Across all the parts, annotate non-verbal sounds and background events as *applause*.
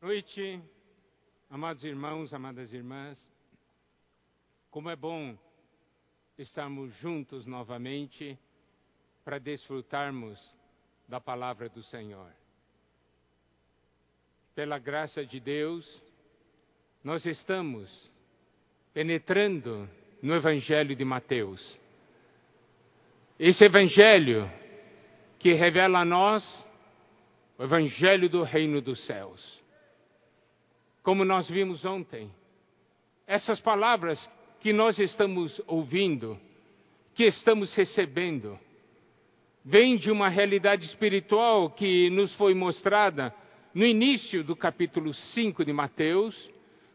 noite, amados irmãos, amadas irmãs. Como é bom estarmos juntos novamente para desfrutarmos da palavra do Senhor. Pela graça de Deus, nós estamos penetrando no Evangelho de Mateus. Esse Evangelho que revela a nós o Evangelho do Reino dos Céus como nós vimos ontem. Essas palavras que nós estamos ouvindo, que estamos recebendo, vêm de uma realidade espiritual que nos foi mostrada no início do capítulo 5 de Mateus,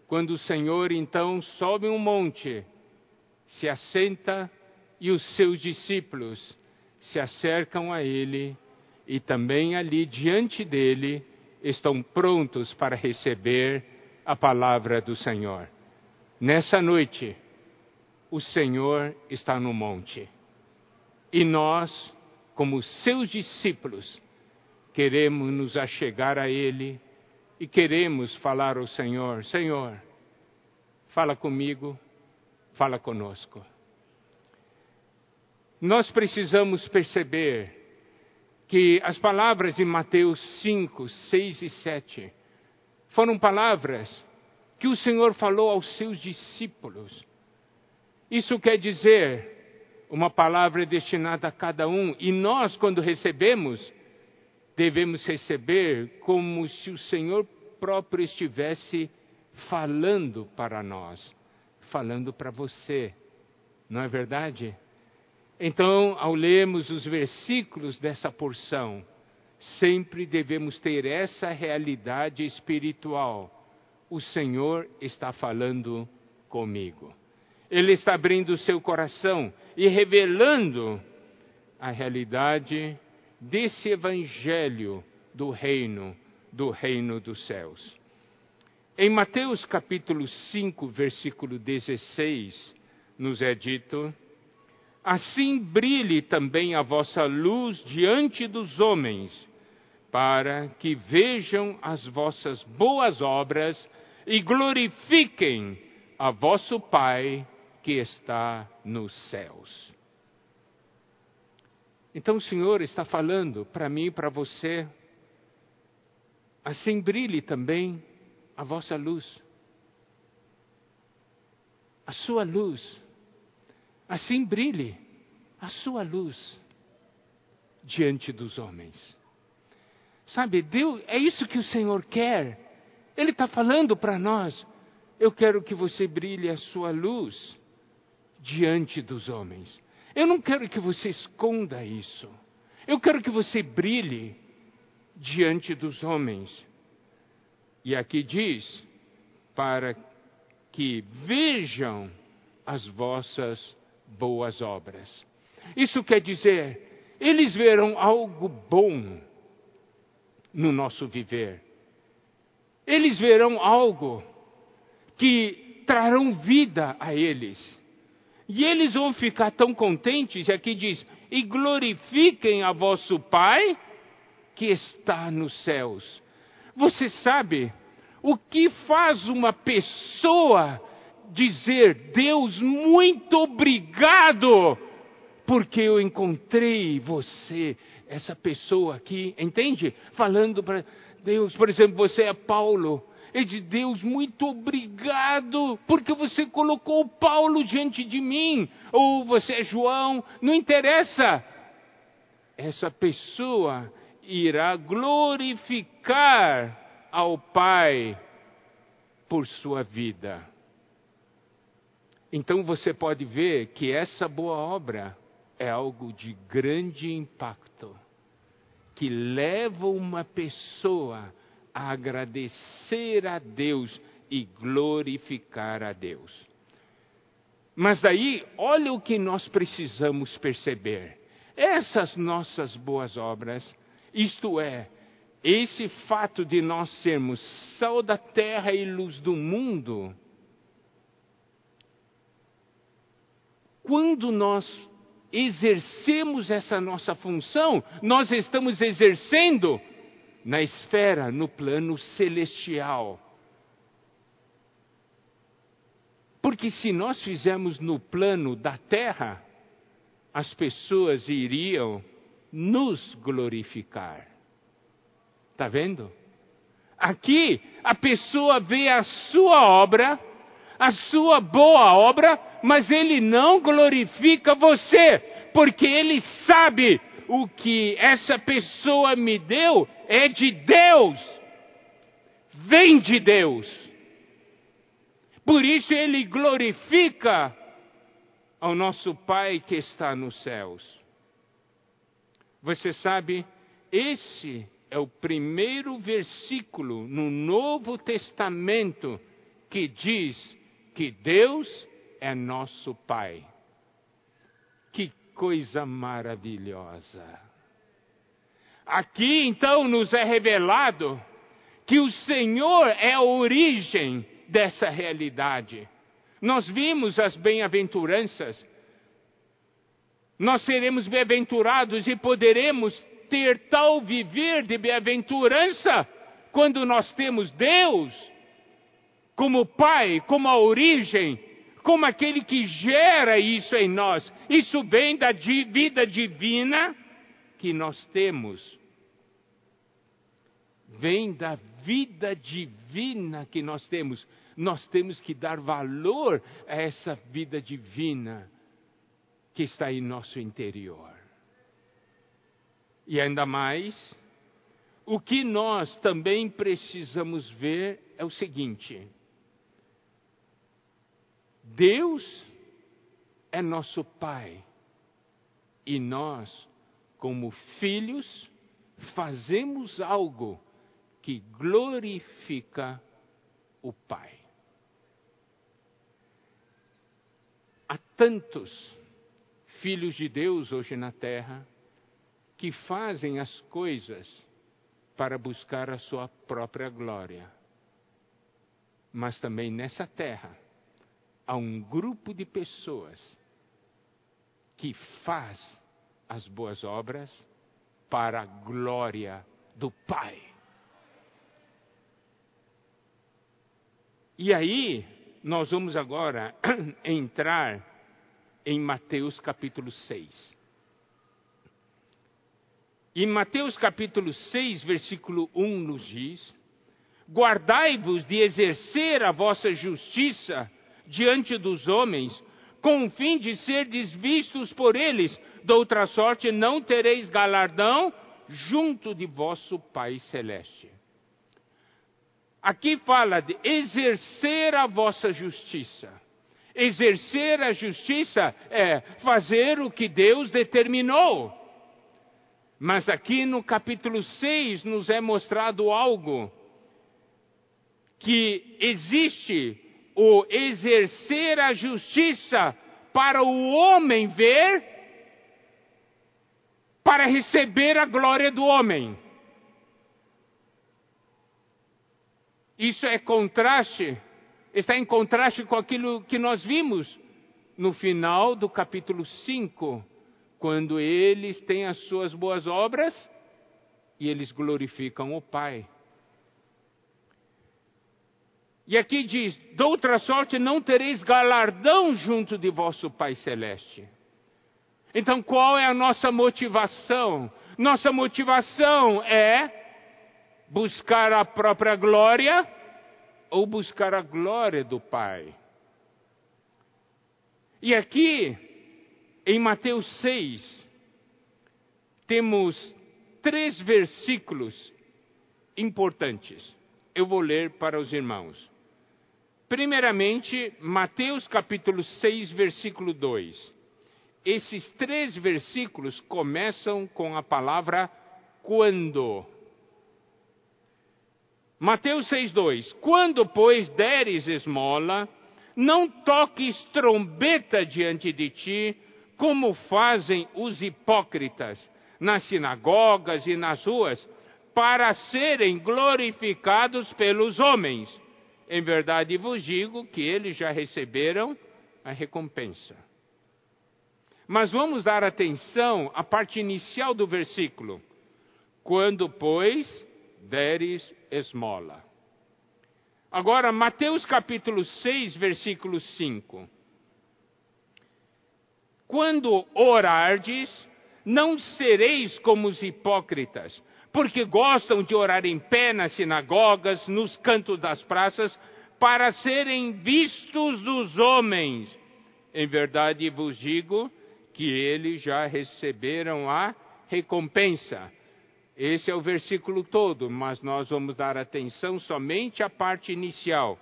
quando o Senhor então sobe um monte, se assenta e os seus discípulos se acercam a ele e também ali diante dele estão prontos para receber a palavra do Senhor. Nessa noite, o Senhor está no monte. E nós, como seus discípulos, queremos nos achegar a Ele e queremos falar ao Senhor: Senhor, fala comigo, fala conosco. Nós precisamos perceber que as palavras de Mateus 5, 6 e 7 foram palavras que o Senhor falou aos seus discípulos. Isso quer dizer uma palavra destinada a cada um, e nós, quando recebemos, devemos receber como se o Senhor próprio estivesse falando para nós, falando para você, não é verdade? Então, ao lermos os versículos dessa porção, sempre devemos ter essa realidade espiritual. O Senhor está falando comigo. Ele está abrindo o seu coração e revelando a realidade desse evangelho do reino, do reino dos céus. Em Mateus capítulo 5, versículo 16, nos é dito: Assim brilhe também a vossa luz diante dos homens, para que vejam as vossas boas obras e glorifiquem a vosso Pai que está nos céus. Então o Senhor está falando para mim e para você, assim brilhe também a vossa luz, a sua luz, assim brilhe a sua luz diante dos homens. Sabe, Deus, é isso que o Senhor quer. Ele está falando para nós. Eu quero que você brilhe a sua luz diante dos homens. Eu não quero que você esconda isso. Eu quero que você brilhe diante dos homens. E aqui diz: para que vejam as vossas boas obras. Isso quer dizer, eles verão algo bom no nosso viver. Eles verão algo que trarão vida a eles. E eles vão ficar tão contentes, e aqui diz: e glorifiquem a vosso Pai que está nos céus. Você sabe o que faz uma pessoa dizer: Deus, muito obrigado, porque eu encontrei você essa pessoa aqui, entende? Falando para Deus, por exemplo, você é Paulo. E de Deus, muito obrigado, porque você colocou Paulo diante de mim. Ou você é João, não interessa. Essa pessoa irá glorificar ao Pai por sua vida. Então você pode ver que essa boa obra é algo de grande impacto, que leva uma pessoa a agradecer a Deus e glorificar a Deus. Mas daí, olha o que nós precisamos perceber. Essas nossas boas obras, isto é, esse fato de nós sermos sal da terra e luz do mundo, quando nós exercemos essa nossa função, nós estamos exercendo na esfera, no plano celestial. Porque se nós fizermos no plano da terra, as pessoas iriam nos glorificar. Está vendo? Aqui a pessoa vê a sua obra, a sua boa obra, mas ele não glorifica você, porque ele sabe o que essa pessoa me deu é de Deus, vem de Deus. Por isso ele glorifica ao nosso Pai que está nos céus. Você sabe, esse é o primeiro versículo no Novo Testamento que diz que Deus é nosso Pai. Que coisa maravilhosa! Aqui então nos é revelado que o Senhor é a origem dessa realidade. Nós vimos as bem-aventuranças. Nós seremos bem-aventurados e poderemos ter tal viver de bem-aventurança quando nós temos Deus como Pai, como a origem, como aquele que gera isso em nós. Isso vem da vida divina que nós temos. Vem da vida divina que nós temos. Nós temos que dar valor a essa vida divina que está em nosso interior. E ainda mais, o que nós também precisamos ver é o seguinte: Deus é nosso Pai e nós, como filhos, fazemos algo que glorifica o Pai. Há tantos filhos de Deus hoje na terra que fazem as coisas para buscar a sua própria glória. Mas também nessa terra há um grupo de pessoas que faz as boas obras para a glória do Pai. E aí, nós vamos agora *clears throat* entrar em Mateus capítulo 6. Em Mateus capítulo 6, versículo 1 nos diz: Guardai-vos de exercer a vossa justiça diante dos homens, com o fim de ser vistos por eles, de outra sorte não tereis galardão junto de vosso Pai celeste. Aqui fala de exercer a vossa justiça. Exercer a justiça é fazer o que Deus determinou. Mas aqui no capítulo 6 nos é mostrado algo que existe o exercer a justiça para o homem ver, para receber a glória do homem. Isso é contraste, está em contraste com aquilo que nós vimos no final do capítulo 5, quando eles têm as suas boas obras e eles glorificam o Pai. E aqui diz: de outra sorte não tereis galardão junto de vosso Pai Celeste. Então qual é a nossa motivação? Nossa motivação é buscar a própria glória ou buscar a glória do Pai. E aqui em Mateus 6, temos três versículos importantes. Eu vou ler para os irmãos. Primeiramente, Mateus capítulo 6, versículo 2. Esses três versículos começam com a palavra quando. Mateus 2. Quando, pois, deres esmola, não toques trombeta diante de ti, como fazem os hipócritas nas sinagogas e nas ruas, para serem glorificados pelos homens. Em verdade vos digo que eles já receberam a recompensa. Mas vamos dar atenção à parte inicial do versículo. Quando, pois, deres esmola. Agora, Mateus capítulo 6, versículo 5. Quando orardes, não sereis como os hipócritas, porque gostam de orar em pé nas sinagogas, nos cantos das praças, para serem vistos dos homens. Em verdade vos digo que eles já receberam a recompensa. Esse é o versículo todo, mas nós vamos dar atenção somente à parte inicial.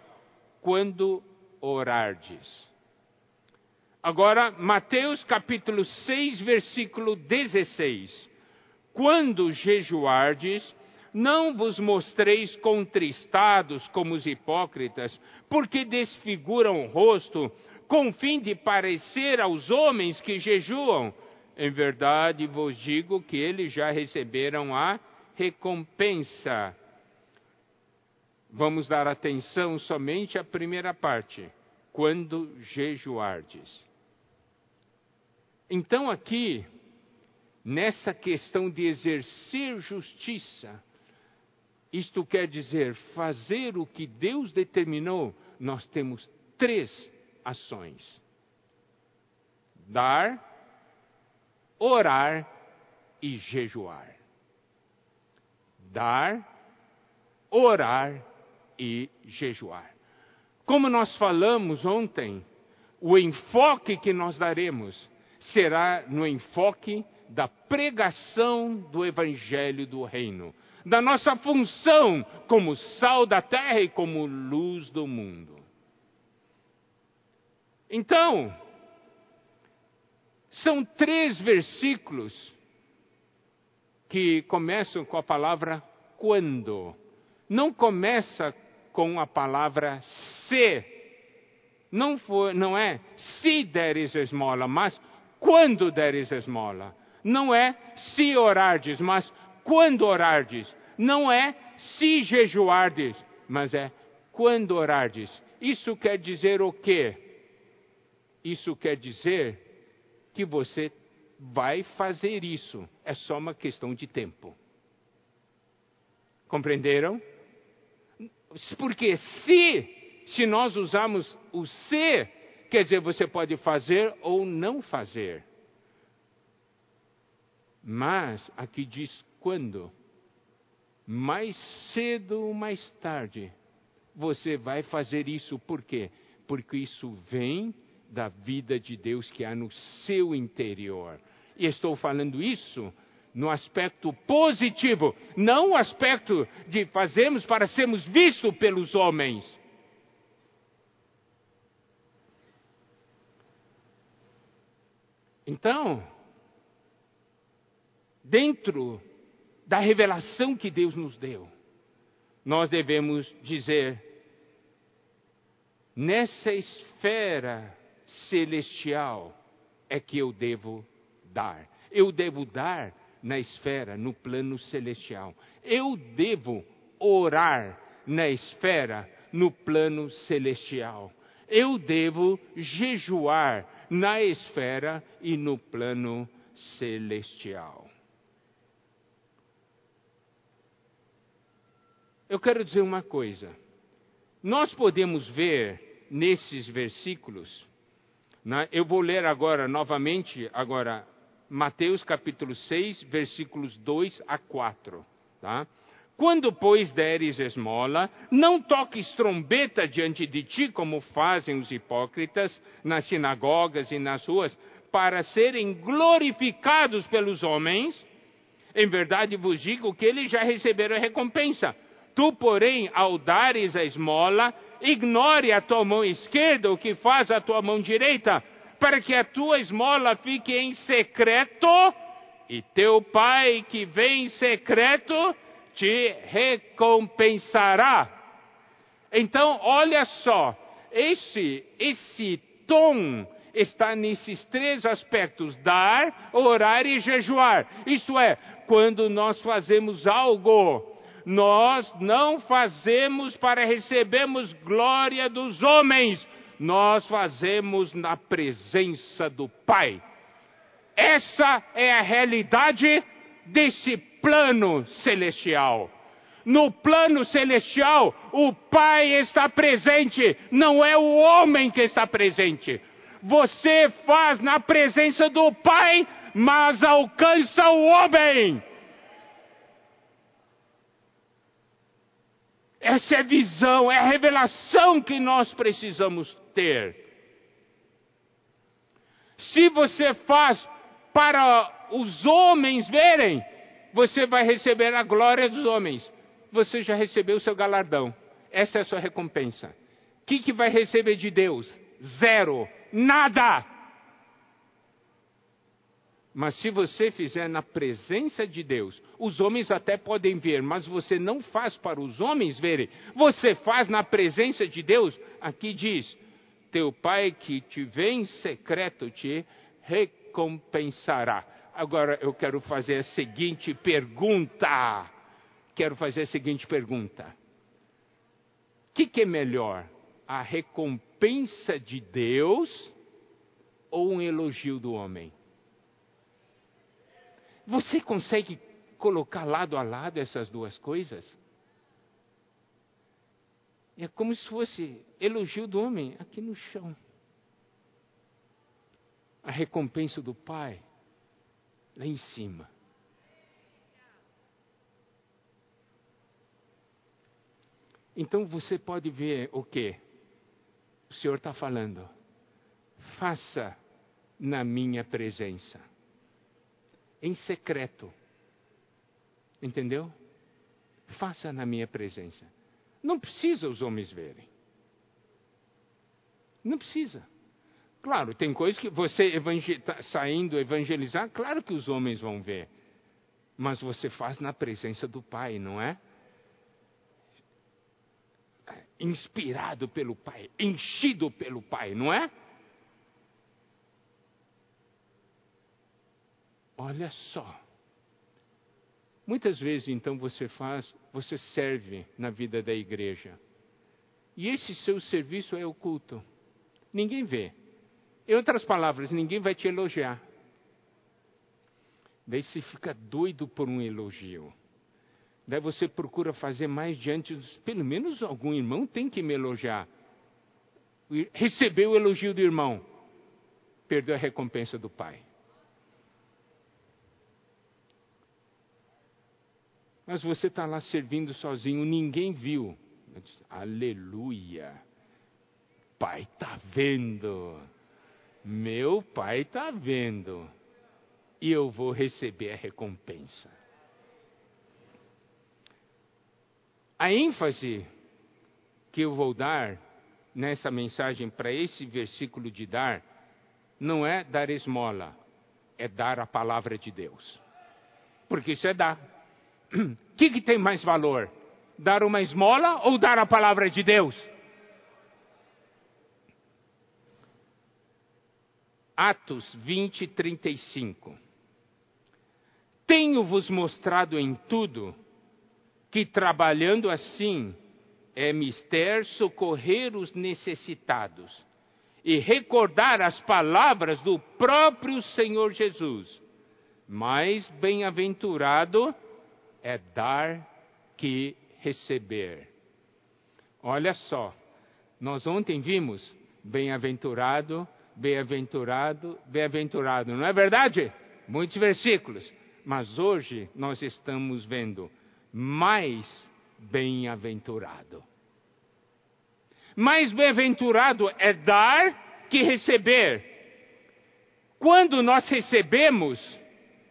Quando orardes. Agora, Mateus capítulo 6, versículo 16. Quando jejuardes, não vos mostreis contristados como os hipócritas, porque desfiguram o rosto, com fim de parecer aos homens que jejuam. Em verdade vos digo que eles já receberam a recompensa. Vamos dar atenção somente à primeira parte, quando jejuardes. Então, aqui, nessa questão de exercer justiça, isto quer dizer fazer o que Deus determinou, nós temos três ações: dar, orar e jejuar. Dar, orar e jejuar. Como nós falamos ontem, o enfoque que nós daremos será no enfoque da pregação do Evangelho do Reino, da nossa função como sal da terra e como luz do mundo. Então, são três versículos que começam com a palavra quando. Não começa com a palavra se. Não, foi, não é se deres esmola, mas quando deres esmola. Não é se orardes, mas quando orardes. Não é se jejuardes, mas é quando orardes. Isso quer dizer o quê? Isso quer dizer que você vai fazer isso. É só uma questão de tempo. Compreenderam? Porque se, se nós usarmos o se, quer dizer, você pode fazer ou não fazer. Mas aqui diz quando. Mais cedo ou mais tarde, você vai fazer isso. Por quê? Porque isso vem da vida de Deus que há no seu interior. E estou falando isso no aspecto positivo, não o aspecto de fazermos para sermos vistos pelos homens. Então, dentro da revelação que Deus nos deu, nós devemos dizer, nessa esfera celestial é que eu devo dar. Eu devo dar na esfera, no plano celestial. Eu devo orar na esfera, no plano celestial. Eu devo jejuar na esfera e no plano celestial. Eu quero dizer uma coisa. Nós podemos ver nesses versículos né? Eu vou ler agora novamente, agora, Mateus capítulo 6, versículos 2 a 4. Tá? Quando, pois, deres esmola, não toques trombeta diante de ti, como fazem os hipócritas nas sinagogas e nas ruas, para serem glorificados pelos homens. Em verdade vos digo que eles já receberam a recompensa. Tu, porém, ao dares a esmola, ignore a tua mão esquerda o que faz a tua mão direita, para que a tua esmola fique em secreto, e teu pai que vem em secreto te recompensará. Então, olha só, esse, esse tom está nesses três aspectos: dar, orar e jejuar. Isto é, quando nós fazemos algo nós não fazemos para recebermos glória dos homens, nós fazemos na presença do Pai. Essa é a realidade desse plano celestial. No plano celestial, o Pai está presente, não é o homem que está presente. Você faz na presença do Pai, mas alcança o homem. Essa é a visão, é a revelação que nós precisamos ter. Se você faz para os homens verem, você vai receber a glória dos homens. Você já recebeu o seu galardão. Essa é a sua recompensa. O que, que vai receber de Deus? Zero. Nada. Mas se você fizer na presença de Deus, os homens até podem ver, mas você não faz para os homens verem, você faz na presença de Deus. Aqui diz: Teu pai que te vê em secreto te recompensará. Agora eu quero fazer a seguinte pergunta. Quero fazer a seguinte pergunta: O que, que é melhor? A recompensa de Deus ou um elogio do homem? Você consegue colocar lado a lado essas duas coisas? É como se fosse elogio do homem aqui no chão. A recompensa do Pai lá em cima. Então você pode ver o que o Senhor está falando. Faça na minha presença em secreto. Entendeu? Faça na minha presença. Não precisa os homens verem. Não precisa. Claro, tem coisas que você está saindo evangelizar, claro que os homens vão ver. Mas você faz na presença do Pai, não é? Inspirado pelo Pai, enchido pelo Pai, não é? Olha só. Muitas vezes, então, você faz, você serve na vida da igreja. E esse seu serviço é oculto. Ninguém vê. Em outras palavras, ninguém vai te elogiar. Daí você fica doido por um elogio. Daí você procura fazer mais diante dos. Pelo menos algum irmão tem que me elogiar. Recebeu o elogio do irmão, perdeu a recompensa do pai. Mas você está lá servindo sozinho, ninguém viu. Disse, Aleluia. Pai está vendo. Meu pai está vendo. E eu vou receber a recompensa. A ênfase que eu vou dar nessa mensagem para esse versículo de dar, não é dar esmola, é dar a palavra de Deus. Porque isso é dar. O que, que tem mais valor? Dar uma esmola ou dar a palavra de Deus? Atos 20, 35. Tenho-vos mostrado em tudo que trabalhando assim é mister socorrer os necessitados e recordar as palavras do próprio Senhor Jesus. Mais bem-aventurado é dar que receber. Olha só, nós ontem vimos bem-aventurado, bem-aventurado, bem-aventurado, não é verdade? Muitos versículos. Mas hoje nós estamos vendo mais bem-aventurado. Mais bem-aventurado é dar que receber. Quando nós recebemos,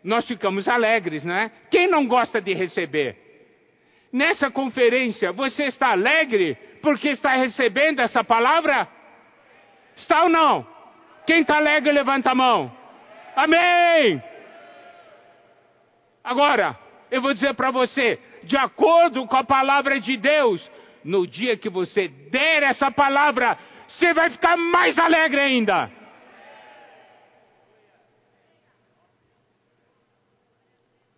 nós ficamos alegres, não é? Quem não gosta de receber? Nessa conferência, você está alegre porque está recebendo essa palavra? Está ou não? Quem está alegre, levanta a mão. Amém! Agora, eu vou dizer para você, de acordo com a palavra de Deus, no dia que você der essa palavra, você vai ficar mais alegre ainda.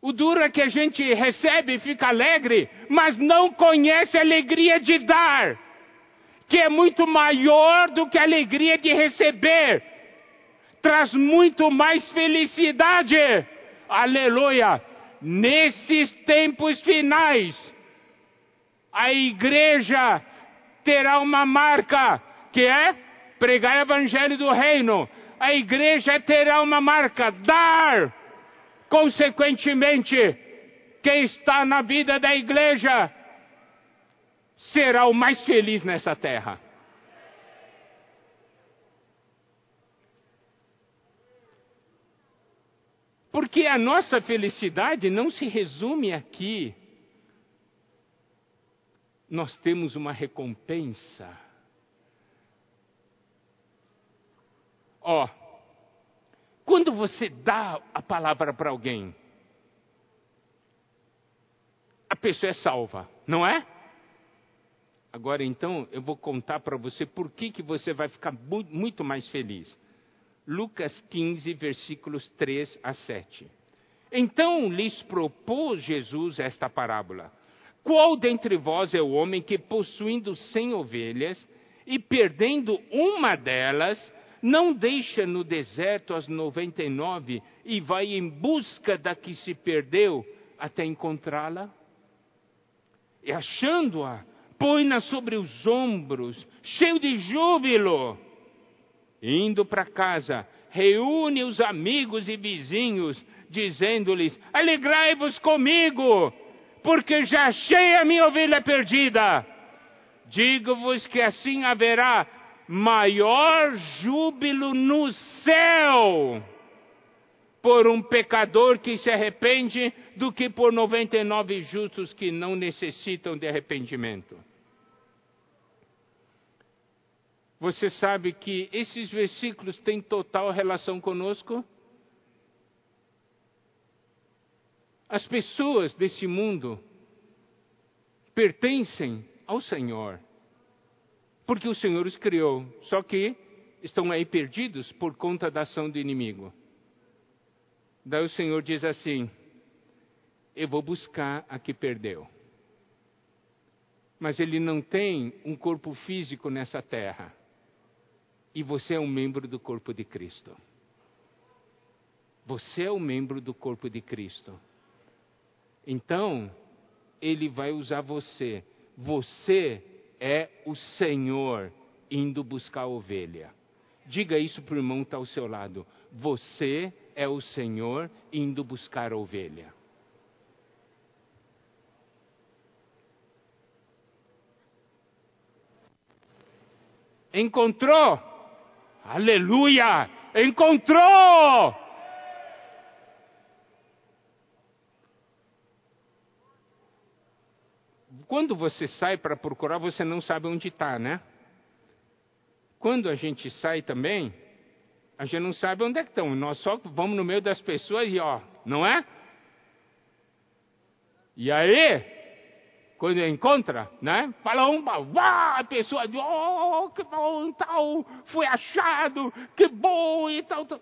O duro é que a gente recebe e fica alegre, mas não conhece a alegria de dar, que é muito maior do que a alegria de receber. Traz muito mais felicidade. Aleluia! Nesses tempos finais, A igreja terá uma marca, que é pregar o evangelho do reino. A igreja terá uma marca, dar. Consequentemente, quem está na vida da igreja será o mais feliz nessa terra. Porque a nossa felicidade não se resume aqui. Nós temos uma recompensa. Ó, quando você dá a palavra para alguém, a pessoa é salva, não é? Agora então eu vou contar para você por que, que você vai ficar muito mais feliz. Lucas 15, versículos 3 a 7. Então lhes propôs Jesus esta parábola: Qual dentre vós é o homem que, possuindo cem ovelhas e perdendo uma delas, não deixa no deserto as noventa e nove e vai em busca da que se perdeu até encontrá-la? E achando-a, põe-na sobre os ombros, cheio de júbilo Indo para casa, reúne os amigos e vizinhos, dizendo-lhes: Alegrai-vos comigo, porque já achei a minha ovelha perdida. Digo-vos que assim haverá maior júbilo no céu por um pecador que se arrepende do que por 99 justos que não necessitam de arrependimento. Você sabe que esses versículos têm total relação conosco? As pessoas desse mundo pertencem ao Senhor, porque o Senhor os criou, só que estão aí perdidos por conta da ação do inimigo. Daí o Senhor diz assim: Eu vou buscar a que perdeu. Mas ele não tem um corpo físico nessa terra e você é um membro do corpo de Cristo. Você é um membro do corpo de Cristo. Então, ele vai usar você. Você é o Senhor indo buscar a ovelha. Diga isso para o irmão que está ao seu lado. Você é o Senhor indo buscar a ovelha. Encontrou? Aleluia! Encontrou! Quando você sai para procurar, você não sabe onde está, né? Quando a gente sai também, a gente não sabe onde é que estão. Nós só vamos no meio das pessoas e ó, não é? E aí, quando encontra, né? Fala um, uau, a pessoa diz, oh, que bom, tal, foi achado, que bom e tal, tal.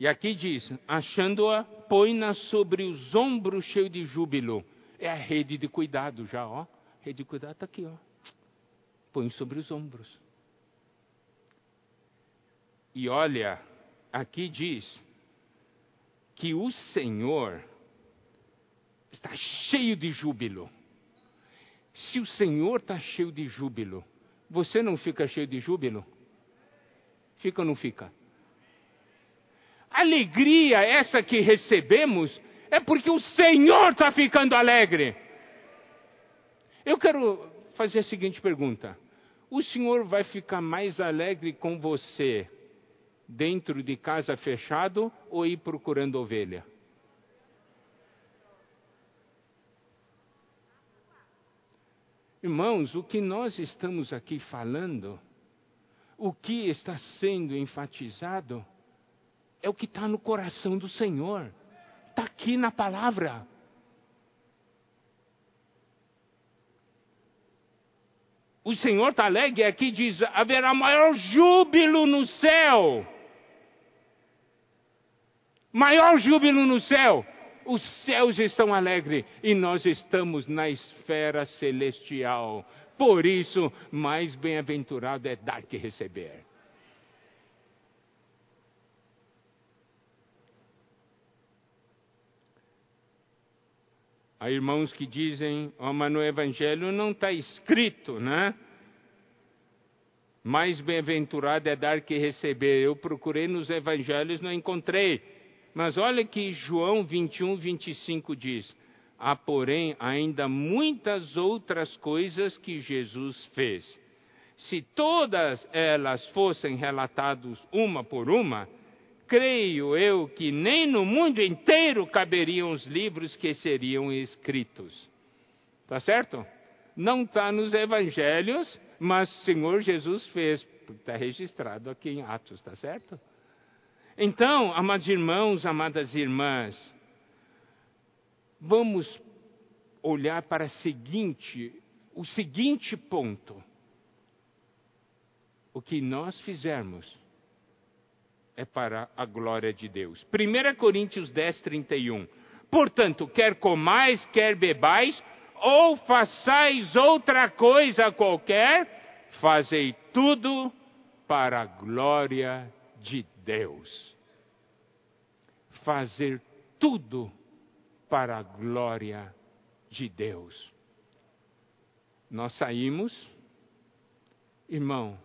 E aqui diz, achando-a, põe-na sobre os ombros cheio de júbilo. É a rede de cuidado já, ó. Rede de cuidado está aqui, ó. Põe sobre os ombros. E olha, aqui diz que o Senhor está cheio de júbilo. Se o Senhor está cheio de júbilo, você não fica cheio de júbilo? Fica ou não fica? Alegria essa que recebemos é porque o Senhor está ficando alegre. Eu quero fazer a seguinte pergunta: o Senhor vai ficar mais alegre com você dentro de casa fechado ou ir procurando ovelha? Irmãos, o que nós estamos aqui falando, o que está sendo enfatizado, é o que está no coração do Senhor, está aqui na palavra. O Senhor está alegre aqui, diz: haverá maior júbilo no céu. Maior júbilo no céu os céus estão alegres e nós estamos na esfera celestial. Por isso, mais bem-aventurado é dar que receber. Há irmãos que dizem, oh, mas no Evangelho não está escrito, né? Mais bem-aventurado é dar que receber. Eu procurei nos Evangelhos, não encontrei. Mas olha que João 21, 25 diz: Há, porém, ainda muitas outras coisas que Jesus fez. Se todas elas fossem relatadas uma por uma, creio eu que nem no mundo inteiro caberiam os livros que seriam escritos. Tá certo? Não está nos evangelhos, mas o Senhor Jesus fez, está registrado aqui em Atos, tá certo? Então, amados irmãos, amadas irmãs, vamos olhar para o seguinte, o seguinte ponto. O que nós fizermos é para a glória de Deus. 1 Coríntios 10, 31. Portanto, quer comais, quer bebais, ou façais outra coisa qualquer, fazei tudo para a glória de Deus. Fazer tudo para a glória de Deus. Nós saímos, irmão,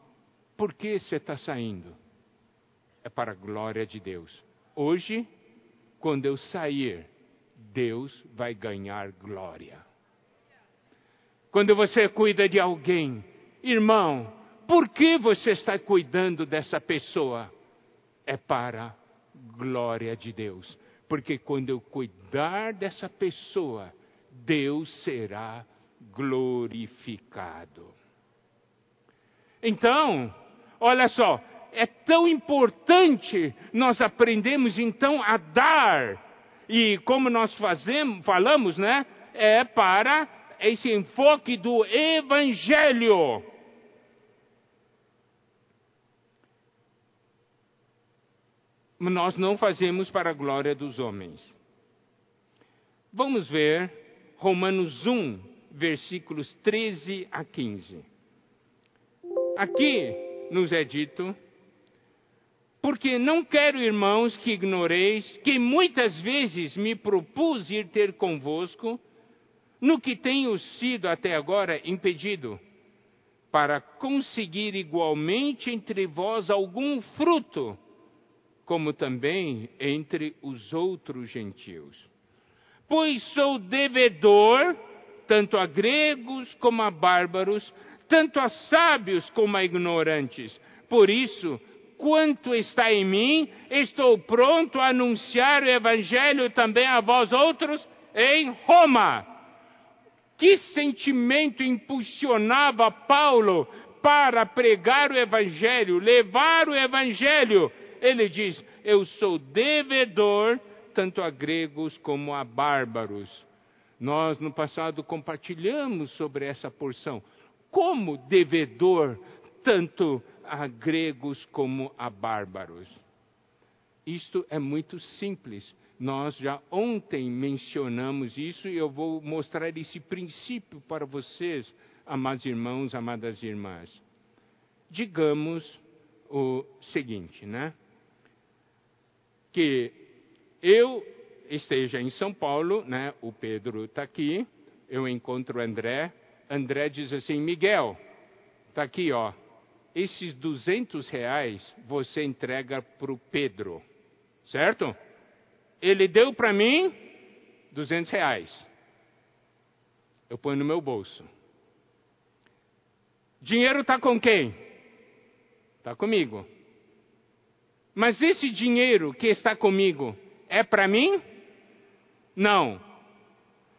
por que você está saindo? É para a glória de Deus. Hoje, quando eu sair, Deus vai ganhar glória. Quando você cuida de alguém, irmão, por que você está cuidando dessa pessoa? É para a glória de Deus. Porque quando eu cuidar dessa pessoa, Deus será glorificado. Então, olha só, é tão importante nós aprendemos então a dar. E como nós fazemos, falamos, né? É para esse enfoque do evangelho. Nós não fazemos para a glória dos homens. Vamos ver Romanos 1, versículos 13 a 15. Aqui nos é dito porque não quero, irmãos, que ignoreis que muitas vezes me propus ir ter convosco, no que tenho sido até agora impedido, para conseguir igualmente entre vós algum fruto, como também entre os outros gentios. Pois sou devedor, tanto a gregos como a bárbaros, tanto a sábios como a ignorantes. Por isso, quanto está em mim, estou pronto a anunciar o Evangelho também a vós outros em Roma. Que sentimento impulsionava Paulo para pregar o Evangelho, levar o Evangelho? Ele diz: Eu sou devedor tanto a gregos como a bárbaros. Nós no passado compartilhamos sobre essa porção. Como devedor tanto a gregos como a bárbaros. Isto é muito simples. Nós já ontem mencionamos isso e eu vou mostrar esse princípio para vocês, amados irmãos, amadas irmãs. Digamos o seguinte, né? Que eu esteja em São Paulo, né? O Pedro está aqui, eu encontro o André. André diz assim: Miguel, está aqui, ó esses 200 reais você entrega para o Pedro, certo? Ele deu para mim 200 reais. Eu ponho no meu bolso. Dinheiro está com quem? Está comigo. Mas esse dinheiro que está comigo é para mim? Não.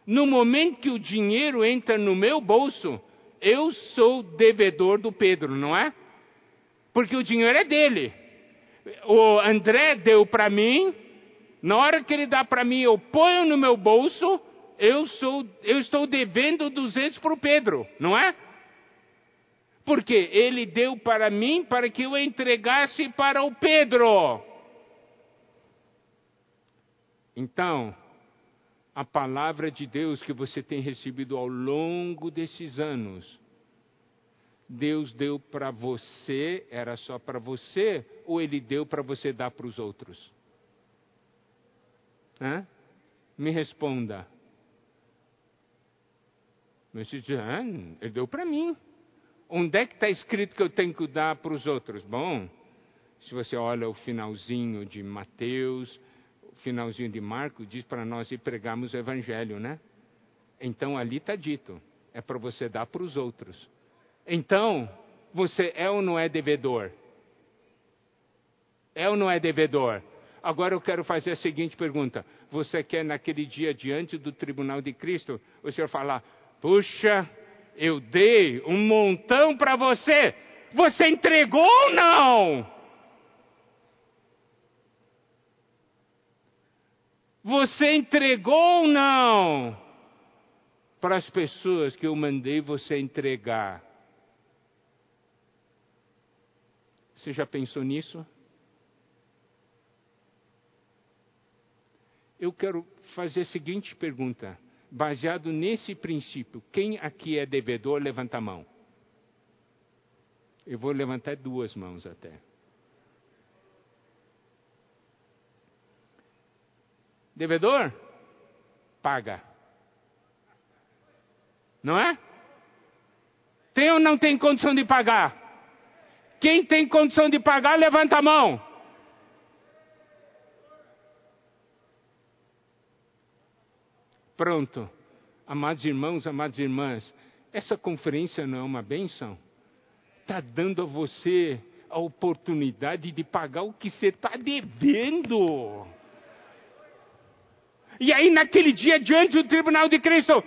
No momento que o dinheiro entra no meu bolso, eu sou devedor do Pedro, não é? Porque o dinheiro é dele. O André deu para mim, na hora que ele dá para mim, eu ponho no meu bolso, eu, sou, eu estou devendo 200 para o Pedro, não é? Porque ele deu para mim para que eu entregasse para o Pedro. Então, a palavra de Deus que você tem recebido ao longo desses anos, Deus deu para você, era só para você, ou Ele deu para você dar para os outros? Hã? Me responda. Mas você diz, ah, ele deu para mim. Onde é que está escrito que eu tenho que dar para os outros? Bom, se você olha o finalzinho de Mateus, o finalzinho de Marcos, diz para nós ir pregarmos o Evangelho, né? Então ali está dito, é para você dar para os outros. Então, você é ou não é devedor? É ou não é devedor? Agora eu quero fazer a seguinte pergunta: Você quer naquele dia diante do tribunal de Cristo, o senhor falar, puxa, eu dei um montão para você, você entregou ou não? Você entregou ou não? Para as pessoas que eu mandei você entregar. Você já pensou nisso? Eu quero fazer a seguinte pergunta, baseado nesse princípio: quem aqui é devedor, levanta a mão. Eu vou levantar duas mãos até. Devedor? Paga. Não é? Tem ou não tem condição de pagar? Quem tem condição de pagar, levanta a mão. Pronto. Amados irmãos, amadas irmãs, essa conferência não é uma benção? Está dando a você a oportunidade de pagar o que você está devendo. E aí, naquele dia, diante do tribunal de Cristo,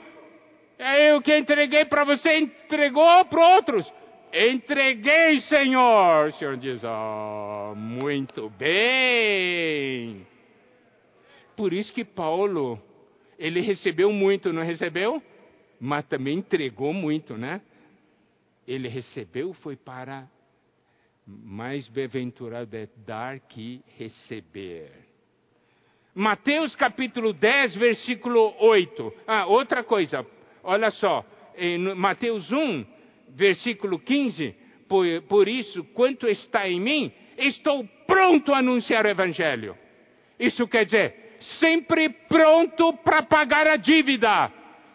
é eu que entreguei para você, entregou para outros. Entreguei, Senhor. O Senhor diz: oh, muito bem. Por isso que Paulo, ele recebeu muito, não recebeu? Mas também entregou muito, né? Ele recebeu foi para mais bem-aventurado é dar que receber. Mateus capítulo 10, versículo 8. Ah, outra coisa, olha só, em Mateus 1, versículo 15, por, por isso, quanto está em mim, estou pronto a anunciar o Evangelho. Isso quer dizer, sempre pronto para pagar a dívida.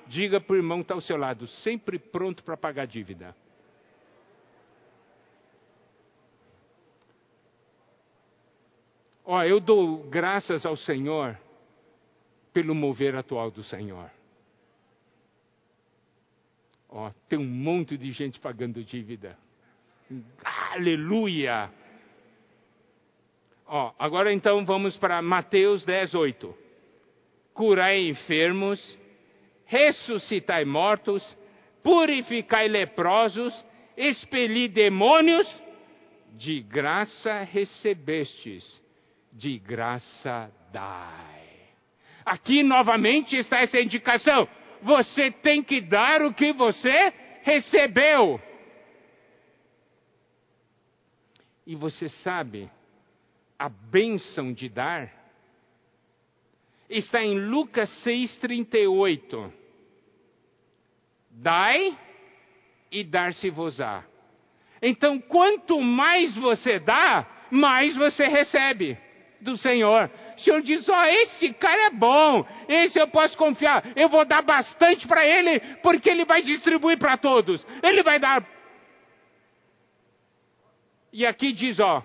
Diga para o irmão que está ao seu lado, sempre pronto para pagar a dívida. Ó, eu dou graças ao Senhor pelo mover atual do Senhor. Ó, tem um monte de gente pagando dívida. Aleluia! Ó, agora então vamos para Mateus 10, 8. Curai enfermos, ressuscitai mortos, purificai leprosos, expeli demônios, de graça recebestes, de graça dai. Aqui novamente está essa indicação você tem que dar o que você recebeu. E você sabe, a bênção de dar está em Lucas 6,38. Dai e dar-se-vos-á. Então, quanto mais você dá, mais você recebe do Senhor. O Senhor diz: Ó, oh, esse cara é bom, esse eu posso confiar, eu vou dar bastante para ele, porque ele vai distribuir para todos, ele vai dar. E aqui diz: Ó,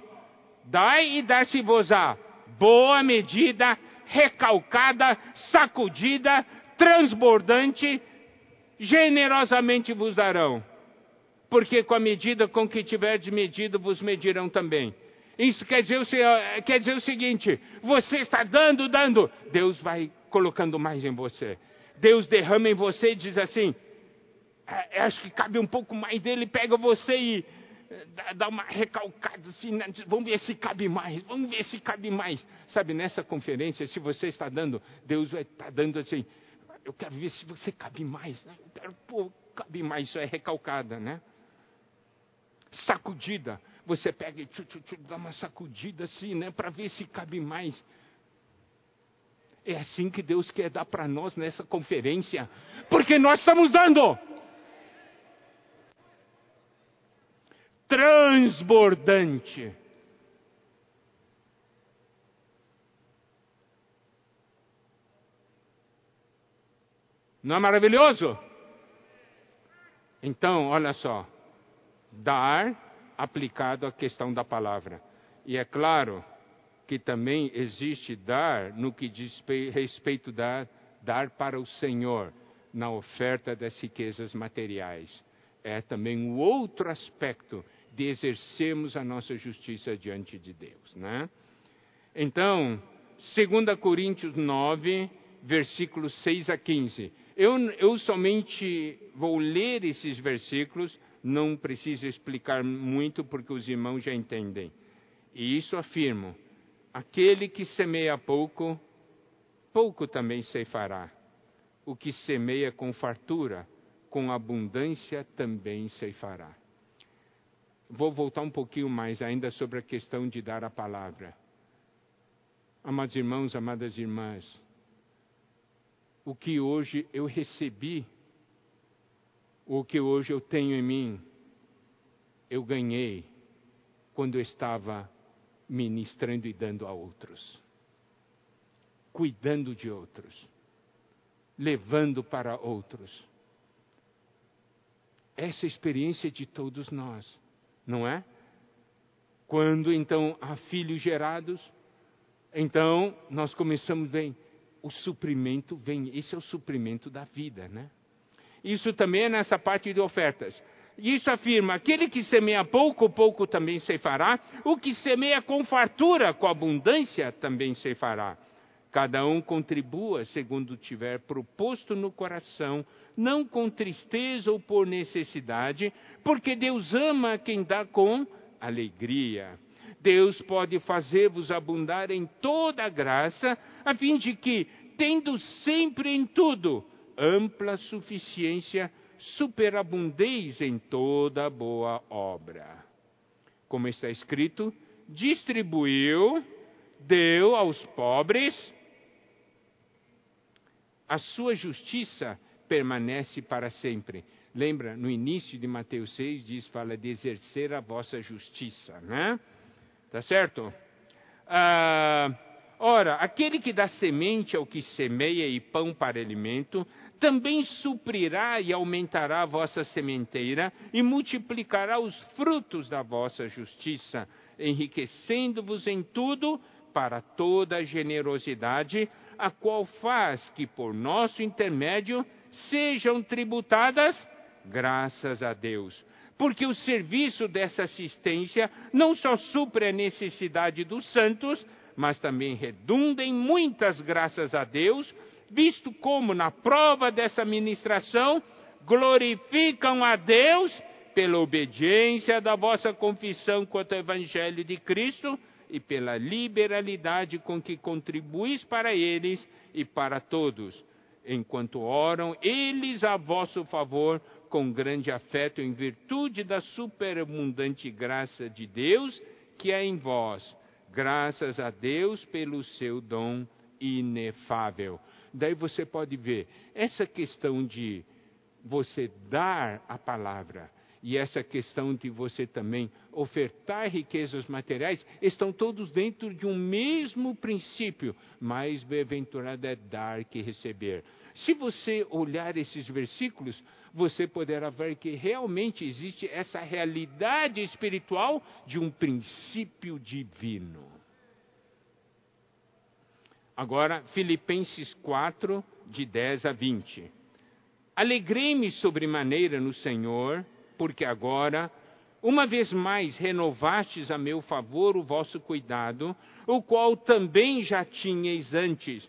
dai e dar-se-vos-á, boa medida, recalcada, sacudida, transbordante, generosamente vos darão. Porque com a medida com que tiverdes medido, vos medirão também. Isso quer dizer, quer dizer o seguinte: você está dando, dando, Deus vai colocando mais em você. Deus derrama em você e diz assim: é, acho que cabe um pouco mais dele, pega você e é, dá uma recalcada assim, né? vamos ver se cabe mais, vamos ver se cabe mais. Sabe, nessa conferência, se você está dando, Deus vai estar dando assim, eu quero ver se você cabe mais, né? eu quero, pô, cabe mais, isso é recalcada, né? Sacudida você pega e tchu, tchu, tchu, dá uma sacudida assim, né, para ver se cabe mais. É assim que Deus quer dar para nós nessa conferência, porque nós estamos dando. Transbordante. Não é maravilhoso? Então, olha só, dar aplicado à questão da palavra. E é claro que também existe dar no que diz respeito a dar, dar para o Senhor na oferta das riquezas materiais. É também um outro aspecto de exercermos a nossa justiça diante de Deus, né? Então, 2 Coríntios 9, versículos 6 a 15. Eu, eu somente vou ler esses versículos, não preciso explicar muito porque os irmãos já entendem. E isso afirmo: aquele que semeia pouco, pouco também ceifará. O que semeia com fartura, com abundância também ceifará. Vou voltar um pouquinho mais ainda sobre a questão de dar a palavra. Amados irmãos, amadas irmãs, o que hoje eu recebi, o que hoje eu tenho em mim, eu ganhei quando eu estava ministrando e dando a outros, cuidando de outros, levando para outros. Essa é experiência de todos nós, não é? Quando então há filhos gerados, então nós começamos bem o suprimento vem. Esse é o suprimento da vida, né? Isso também é nessa parte de ofertas. Isso afirma: aquele que semeia pouco, pouco também se fará. O que semeia com fartura, com abundância, também se fará. Cada um contribua segundo tiver proposto no coração, não com tristeza ou por necessidade, porque Deus ama quem dá com alegria. Deus pode fazer-vos abundar em toda a graça, a fim de que, tendo sempre em tudo ampla suficiência, superabundeis em toda boa obra. Como está escrito, distribuiu, deu aos pobres, a sua justiça permanece para sempre. Lembra, no início de Mateus 6 diz, fala de exercer a vossa justiça, né? Tá certo? Ah, ora, aquele que dá semente ao que semeia e pão para alimento, também suprirá e aumentará a vossa sementeira e multiplicará os frutos da vossa justiça, enriquecendo-vos em tudo para toda a generosidade, a qual faz que por nosso intermédio sejam tributadas graças a Deus. Porque o serviço dessa assistência não só supre a necessidade dos santos, mas também redunda em muitas graças a Deus, visto como na prova dessa ministração glorificam a Deus pela obediência da vossa confissão quanto ao Evangelho de Cristo e pela liberalidade com que contribuís para eles e para todos, enquanto oram eles a vosso favor com grande afeto em virtude da superabundante graça de Deus que é em vós. Graças a Deus pelo seu dom inefável. Daí você pode ver essa questão de você dar a palavra e essa questão de você também ofertar riquezas materiais estão todos dentro de um mesmo princípio. Mais bem-aventurado é dar que receber. Se você olhar esses versículos, você poderá ver que realmente existe essa realidade espiritual de um princípio divino. Agora, Filipenses 4, de 10 a 20. Alegrei-me sobremaneira no Senhor, porque agora, uma vez mais, renovastes a meu favor o vosso cuidado, o qual também já tinhais antes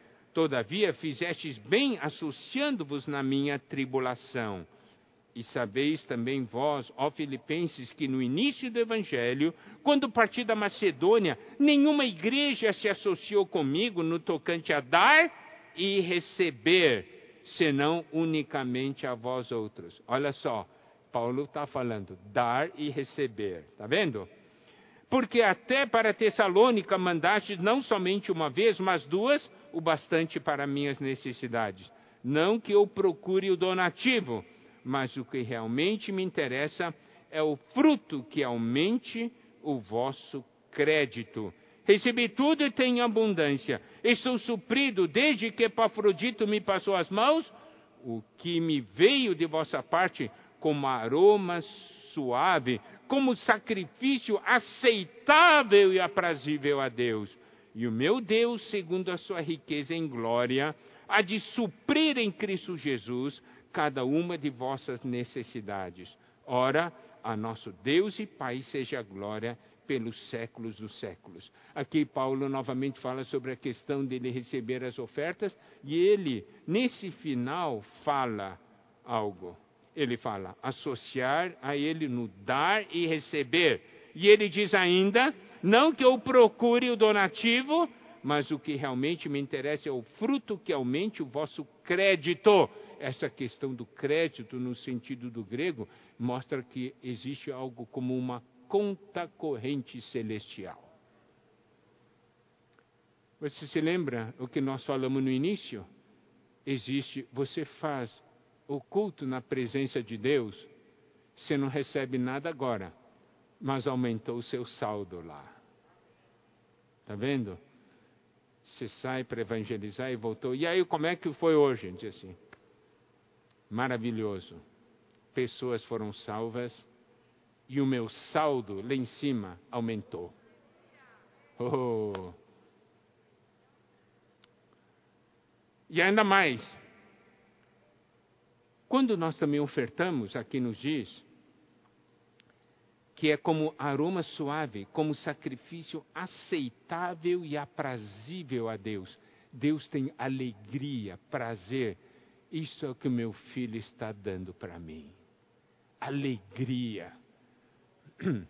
Todavia fizestes bem associando-vos na minha tribulação. E sabeis também vós, ó Filipenses, que no início do Evangelho, quando parti da Macedônia, nenhuma igreja se associou comigo no tocante a dar e receber, senão unicamente a vós outros. Olha só, Paulo está falando dar e receber, está vendo? Porque até para Tessalônica mandaste não somente uma vez, mas duas, o bastante para minhas necessidades. Não que eu procure o donativo, mas o que realmente me interessa é o fruto que aumente o vosso crédito. Recebi tudo e tenho abundância. Estou suprido desde que Epafrodito me passou as mãos. O que me veio de vossa parte como aroma suave, como sacrifício aceitável e aprazível a Deus. E o meu Deus, segundo a sua riqueza em glória, há de suprir em Cristo Jesus cada uma de vossas necessidades. Ora, a nosso Deus e Pai seja a glória pelos séculos dos séculos. Aqui Paulo novamente fala sobre a questão dele receber as ofertas e ele, nesse final, fala algo ele fala, associar a ele no dar e receber. E ele diz ainda, não que eu procure o donativo, mas o que realmente me interessa é o fruto que aumente o vosso crédito. Essa questão do crédito, no sentido do grego, mostra que existe algo como uma conta corrente celestial. Você se lembra o que nós falamos no início? Existe, você faz o culto na presença de Deus, você não recebe nada agora, mas aumentou o seu saldo lá. Está vendo? Você sai para evangelizar e voltou. E aí, como é que foi hoje? Diz assim. Maravilhoso. Pessoas foram salvas e o meu saldo lá em cima aumentou. Oh. E ainda mais, quando nós também ofertamos, aqui nos diz, que é como aroma suave, como sacrifício aceitável e aprazível a Deus. Deus tem alegria, prazer. Isso é o que o meu filho está dando para mim. Alegria. *clears throat*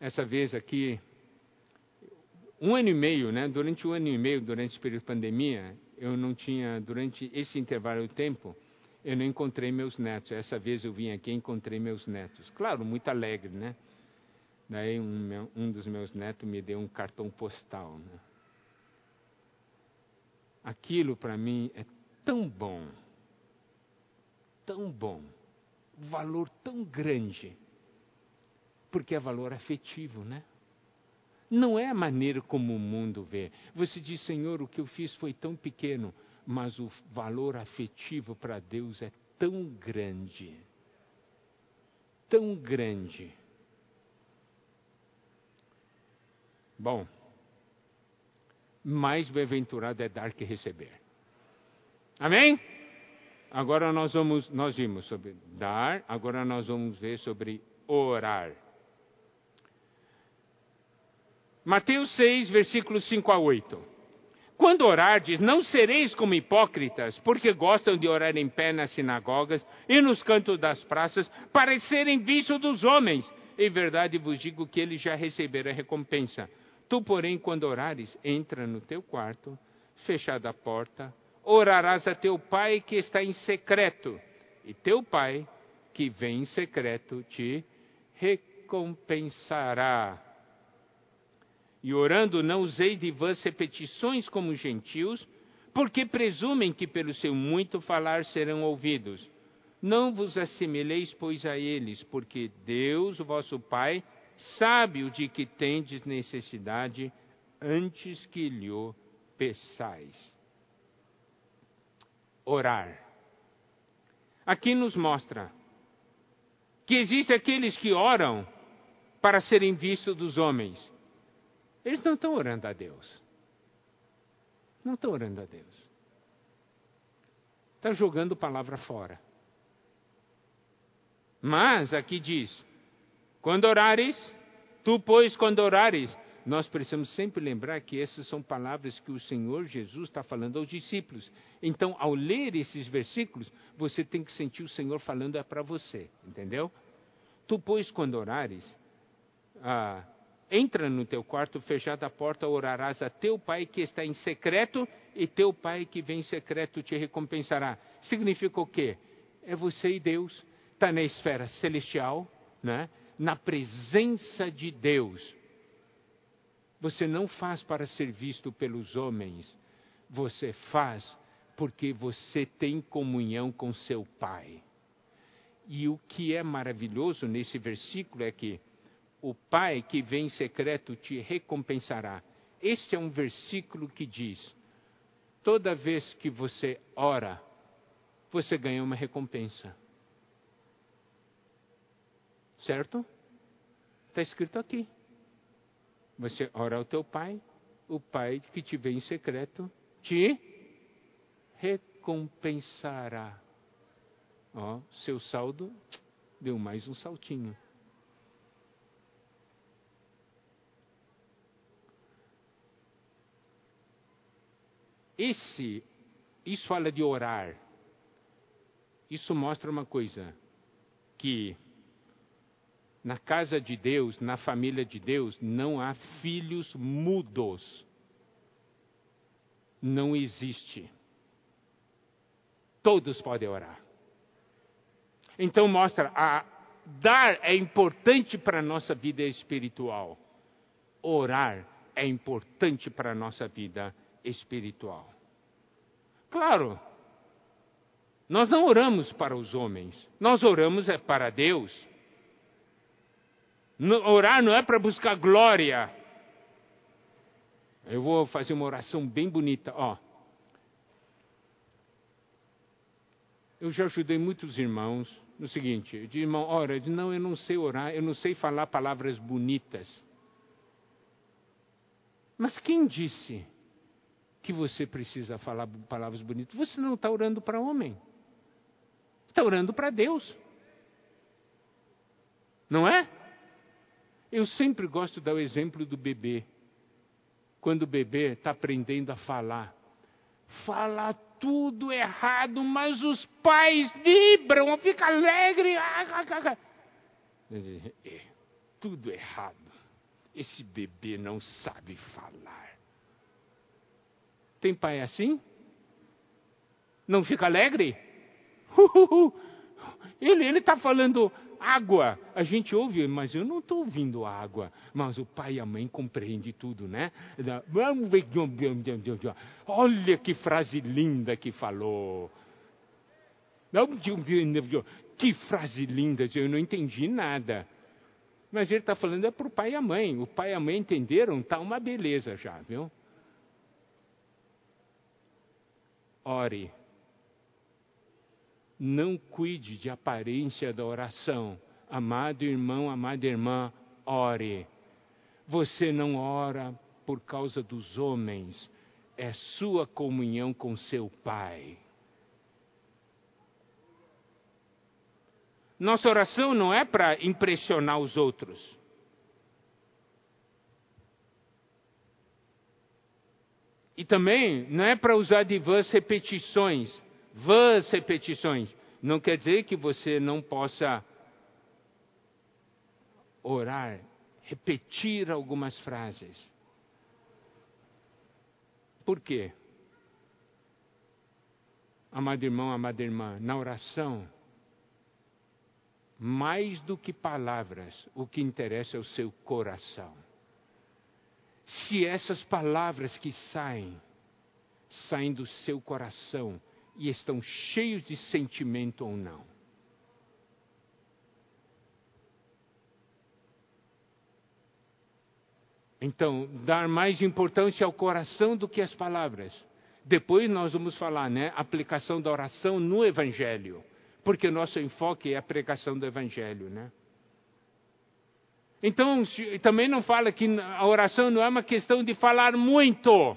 Essa vez aqui, um ano e meio, né? Durante um ano e meio, durante o período de pandemia, eu não tinha, durante esse intervalo de tempo, eu não encontrei meus netos. Essa vez eu vim aqui e encontrei meus netos. Claro, muito alegre, né? Daí um, um dos meus netos me deu um cartão postal. Né? Aquilo para mim é tão bom, tão bom, valor tão grande, porque é valor afetivo, né? Não é a maneira como o mundo vê. Você diz, Senhor, o que eu fiz foi tão pequeno mas o valor afetivo para Deus é tão grande, tão grande. Bom, mais bem-aventurado é dar que receber. Amém? Agora nós vamos, nós vimos sobre dar, agora nós vamos ver sobre orar. Mateus 6, versículos 5 a 8. Quando orardes, não sereis como hipócritas, porque gostam de orar em pé nas sinagogas e nos cantos das praças, para serem vistos dos homens. Em verdade vos digo que eles já receberam a recompensa. Tu, porém, quando orares, entra no teu quarto, fechada a porta, orarás a teu pai que está em secreto, e teu pai que vem em secreto te recompensará. E orando, não usei de vãs repetições como gentios, porque presumem que pelo seu muito falar serão ouvidos. Não vos assemelheis, pois, a eles, porque Deus, o vosso Pai, sabe o de que tendes necessidade antes que lhe peçais. Orar. Aqui nos mostra que existem aqueles que oram para serem vistos dos homens eles não estão orando a Deus. Não estão orando a Deus. Está jogando palavra fora. Mas aqui diz: quando orares, tu, pois, quando orares, nós precisamos sempre lembrar que essas são palavras que o Senhor Jesus está falando aos discípulos. Então, ao ler esses versículos, você tem que sentir o Senhor falando é para você, entendeu? Tu, pois, quando orares, ah, Entra no teu quarto, fechada a porta, orarás a teu pai que está em secreto, e teu pai que vem em secreto te recompensará. Significa o quê? É você e Deus. Está na esfera celestial, né? na presença de Deus, você não faz para ser visto pelos homens, você faz porque você tem comunhão com seu Pai. E o que é maravilhoso nesse versículo é que o Pai que vem em secreto te recompensará. Este é um versículo que diz: toda vez que você ora, você ganha uma recompensa. Certo? Está escrito aqui. Você ora ao teu pai, o pai que te vê em secreto te recompensará. Ó, seu saldo deu mais um saltinho. Esse, isso fala de orar. Isso mostra uma coisa, que na casa de Deus, na família de Deus, não há filhos mudos. Não existe. Todos podem orar. Então mostra, a, dar é importante para a nossa vida espiritual. Orar é importante para a nossa vida espiritual. Claro, nós não oramos para os homens, nós oramos é para Deus. Orar não é para buscar glória. Eu vou fazer uma oração bem bonita, ó. Eu já ajudei muitos irmãos no seguinte, de irmão, ora, não, eu não sei orar, eu não sei falar palavras bonitas. Mas quem disse que você precisa falar palavras bonitas? Você não está orando para homem. Está orando para Deus. Não é? Eu sempre gosto de dar o exemplo do bebê. Quando o bebê está aprendendo a falar. Fala tudo errado, mas os pais vibram, ficam alegres. É, tudo errado. Esse bebê não sabe falar. Tem pai assim? Não fica alegre? *laughs* Ele está falando água. A gente ouve, mas eu não estou ouvindo água. Mas o pai e a mãe compreendem tudo, né? Olha que frase linda que falou. Que frase linda, eu não entendi nada. Mas ele está falando é para o pai e a mãe. O pai e a mãe entenderam, está uma beleza já, viu? Ore não cuide de aparência da oração. Amado irmão, amada irmã, ore. Você não ora por causa dos homens, é sua comunhão com seu Pai. Nossa oração não é para impressionar os outros. E também não é para usar de vãs repetições vãs repetições. Não quer dizer que você não possa orar, repetir algumas frases. Por quê? Amado irmão, amada irmã, na oração, mais do que palavras, o que interessa é o seu coração. Se essas palavras que saem, saem do seu coração, e estão cheios de sentimento ou não. Então, dar mais importância ao coração do que às palavras. Depois nós vamos falar, né? Aplicação da oração no Evangelho. Porque o nosso enfoque é a pregação do Evangelho, né? Então, também não fala que a oração não é uma questão de falar muito.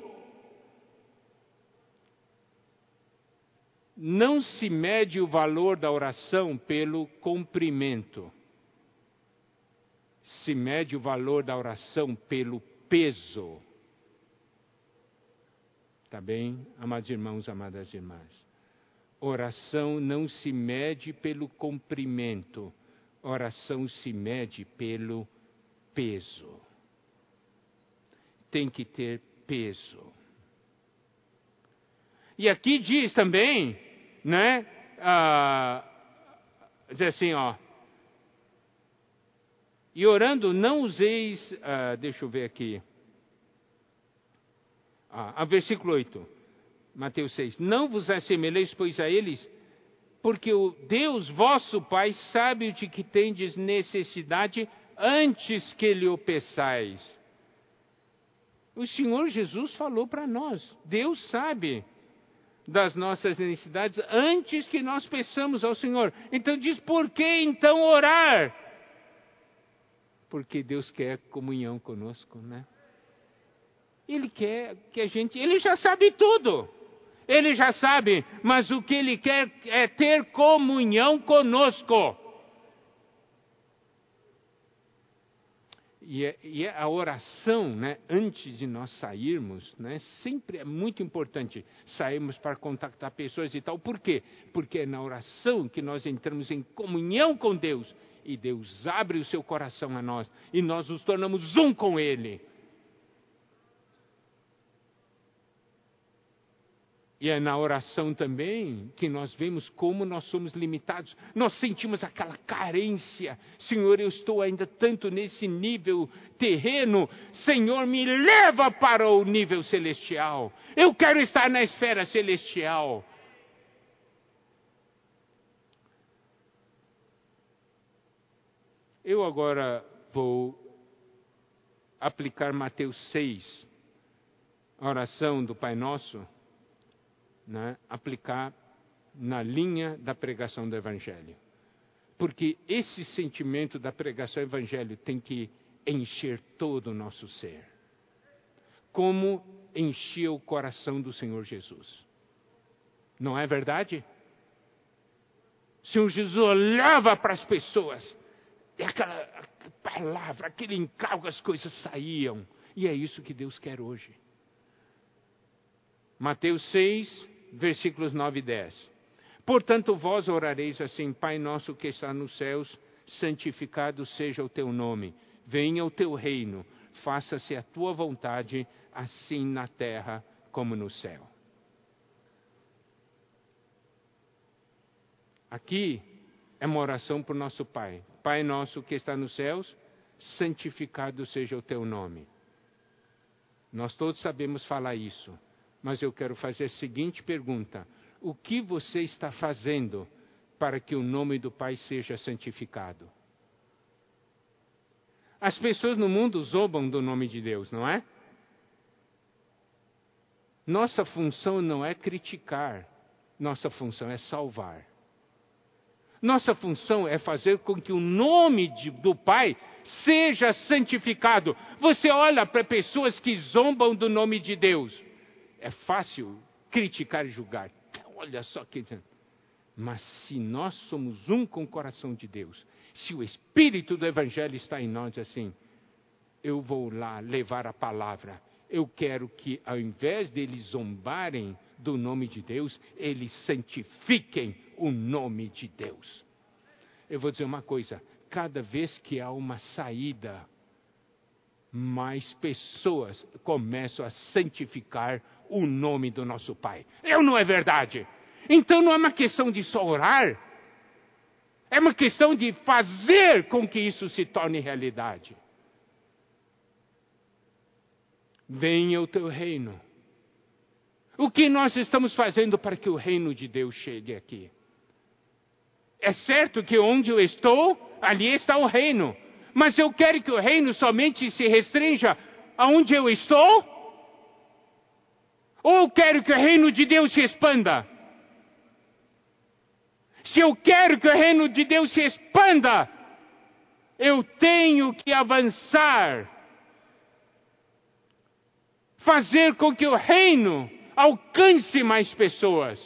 não se mede o valor da oração pelo comprimento. Se mede o valor da oração pelo peso. Está bem, amados irmãos, amadas irmãs? Oração não se mede pelo comprimento, oração se mede pelo peso. Tem que ter peso. E aqui diz também né? Ah, dizer assim, ó. E orando, não useis, uh, deixa eu ver aqui, ah, a versículo 8, Mateus 6, não vos assemelheis, pois a eles, porque o Deus vosso Pai sabe de que tendes necessidade antes que lhe o peçais. O Senhor Jesus falou para nós, Deus sabe das nossas necessidades antes que nós peçamos ao Senhor. Então diz, por que então orar? Porque Deus quer comunhão conosco, né? Ele quer que a gente, ele já sabe tudo. Ele já sabe, mas o que ele quer é ter comunhão conosco. E, é, e é a oração, né, antes de nós sairmos, né, sempre é muito importante sairmos para contactar pessoas e tal. Por quê? Porque é na oração que nós entramos em comunhão com Deus e Deus abre o seu coração a nós e nós nos tornamos um com Ele. E é na oração também que nós vemos como nós somos limitados. Nós sentimos aquela carência. Senhor, eu estou ainda tanto nesse nível terreno. Senhor, me leva para o nível celestial. Eu quero estar na esfera celestial. Eu agora vou aplicar Mateus 6, a oração do Pai Nosso né, aplicar na linha da pregação do Evangelho. Porque esse sentimento da pregação do Evangelho tem que encher todo o nosso ser. Como enchia o coração do Senhor Jesus. Não é verdade? O Senhor Jesus olhava para as pessoas, e aquela palavra, aquele encargo, as coisas saíam. E é isso que Deus quer hoje. Mateus 6, versículos 9 e 10. Portanto, vós orareis assim: Pai nosso que está nos céus, santificado seja o teu nome, venha o teu reino, faça-se a tua vontade, assim na terra como no céu. Aqui é uma oração para o nosso Pai. Pai nosso que está nos céus, santificado seja o teu nome. Nós todos sabemos falar isso mas eu quero fazer a seguinte pergunta: O que você está fazendo para que o nome do Pai seja santificado? As pessoas no mundo zombam do nome de Deus, não é? Nossa função não é criticar, nossa função é salvar. Nossa função é fazer com que o nome de, do Pai seja santificado. Você olha para pessoas que zombam do nome de Deus é fácil criticar e julgar. Olha só que. Mas se nós somos um com o coração de Deus, se o Espírito do Evangelho está em nós assim, eu vou lá levar a palavra. Eu quero que, ao invés deles zombarem do nome de Deus, eles santifiquem o nome de Deus. Eu vou dizer uma coisa: cada vez que há uma saída, mais pessoas começam a santificar o nome do nosso Pai. Eu não é verdade. Então não é uma questão de só orar, é uma questão de fazer com que isso se torne realidade. Venha o teu reino. O que nós estamos fazendo para que o reino de Deus chegue aqui? É certo que onde eu estou, ali está o reino. Mas eu quero que o reino somente se restrinja aonde eu estou? Ou eu quero que o reino de Deus se expanda? Se eu quero que o reino de Deus se expanda, eu tenho que avançar. Fazer com que o reino alcance mais pessoas.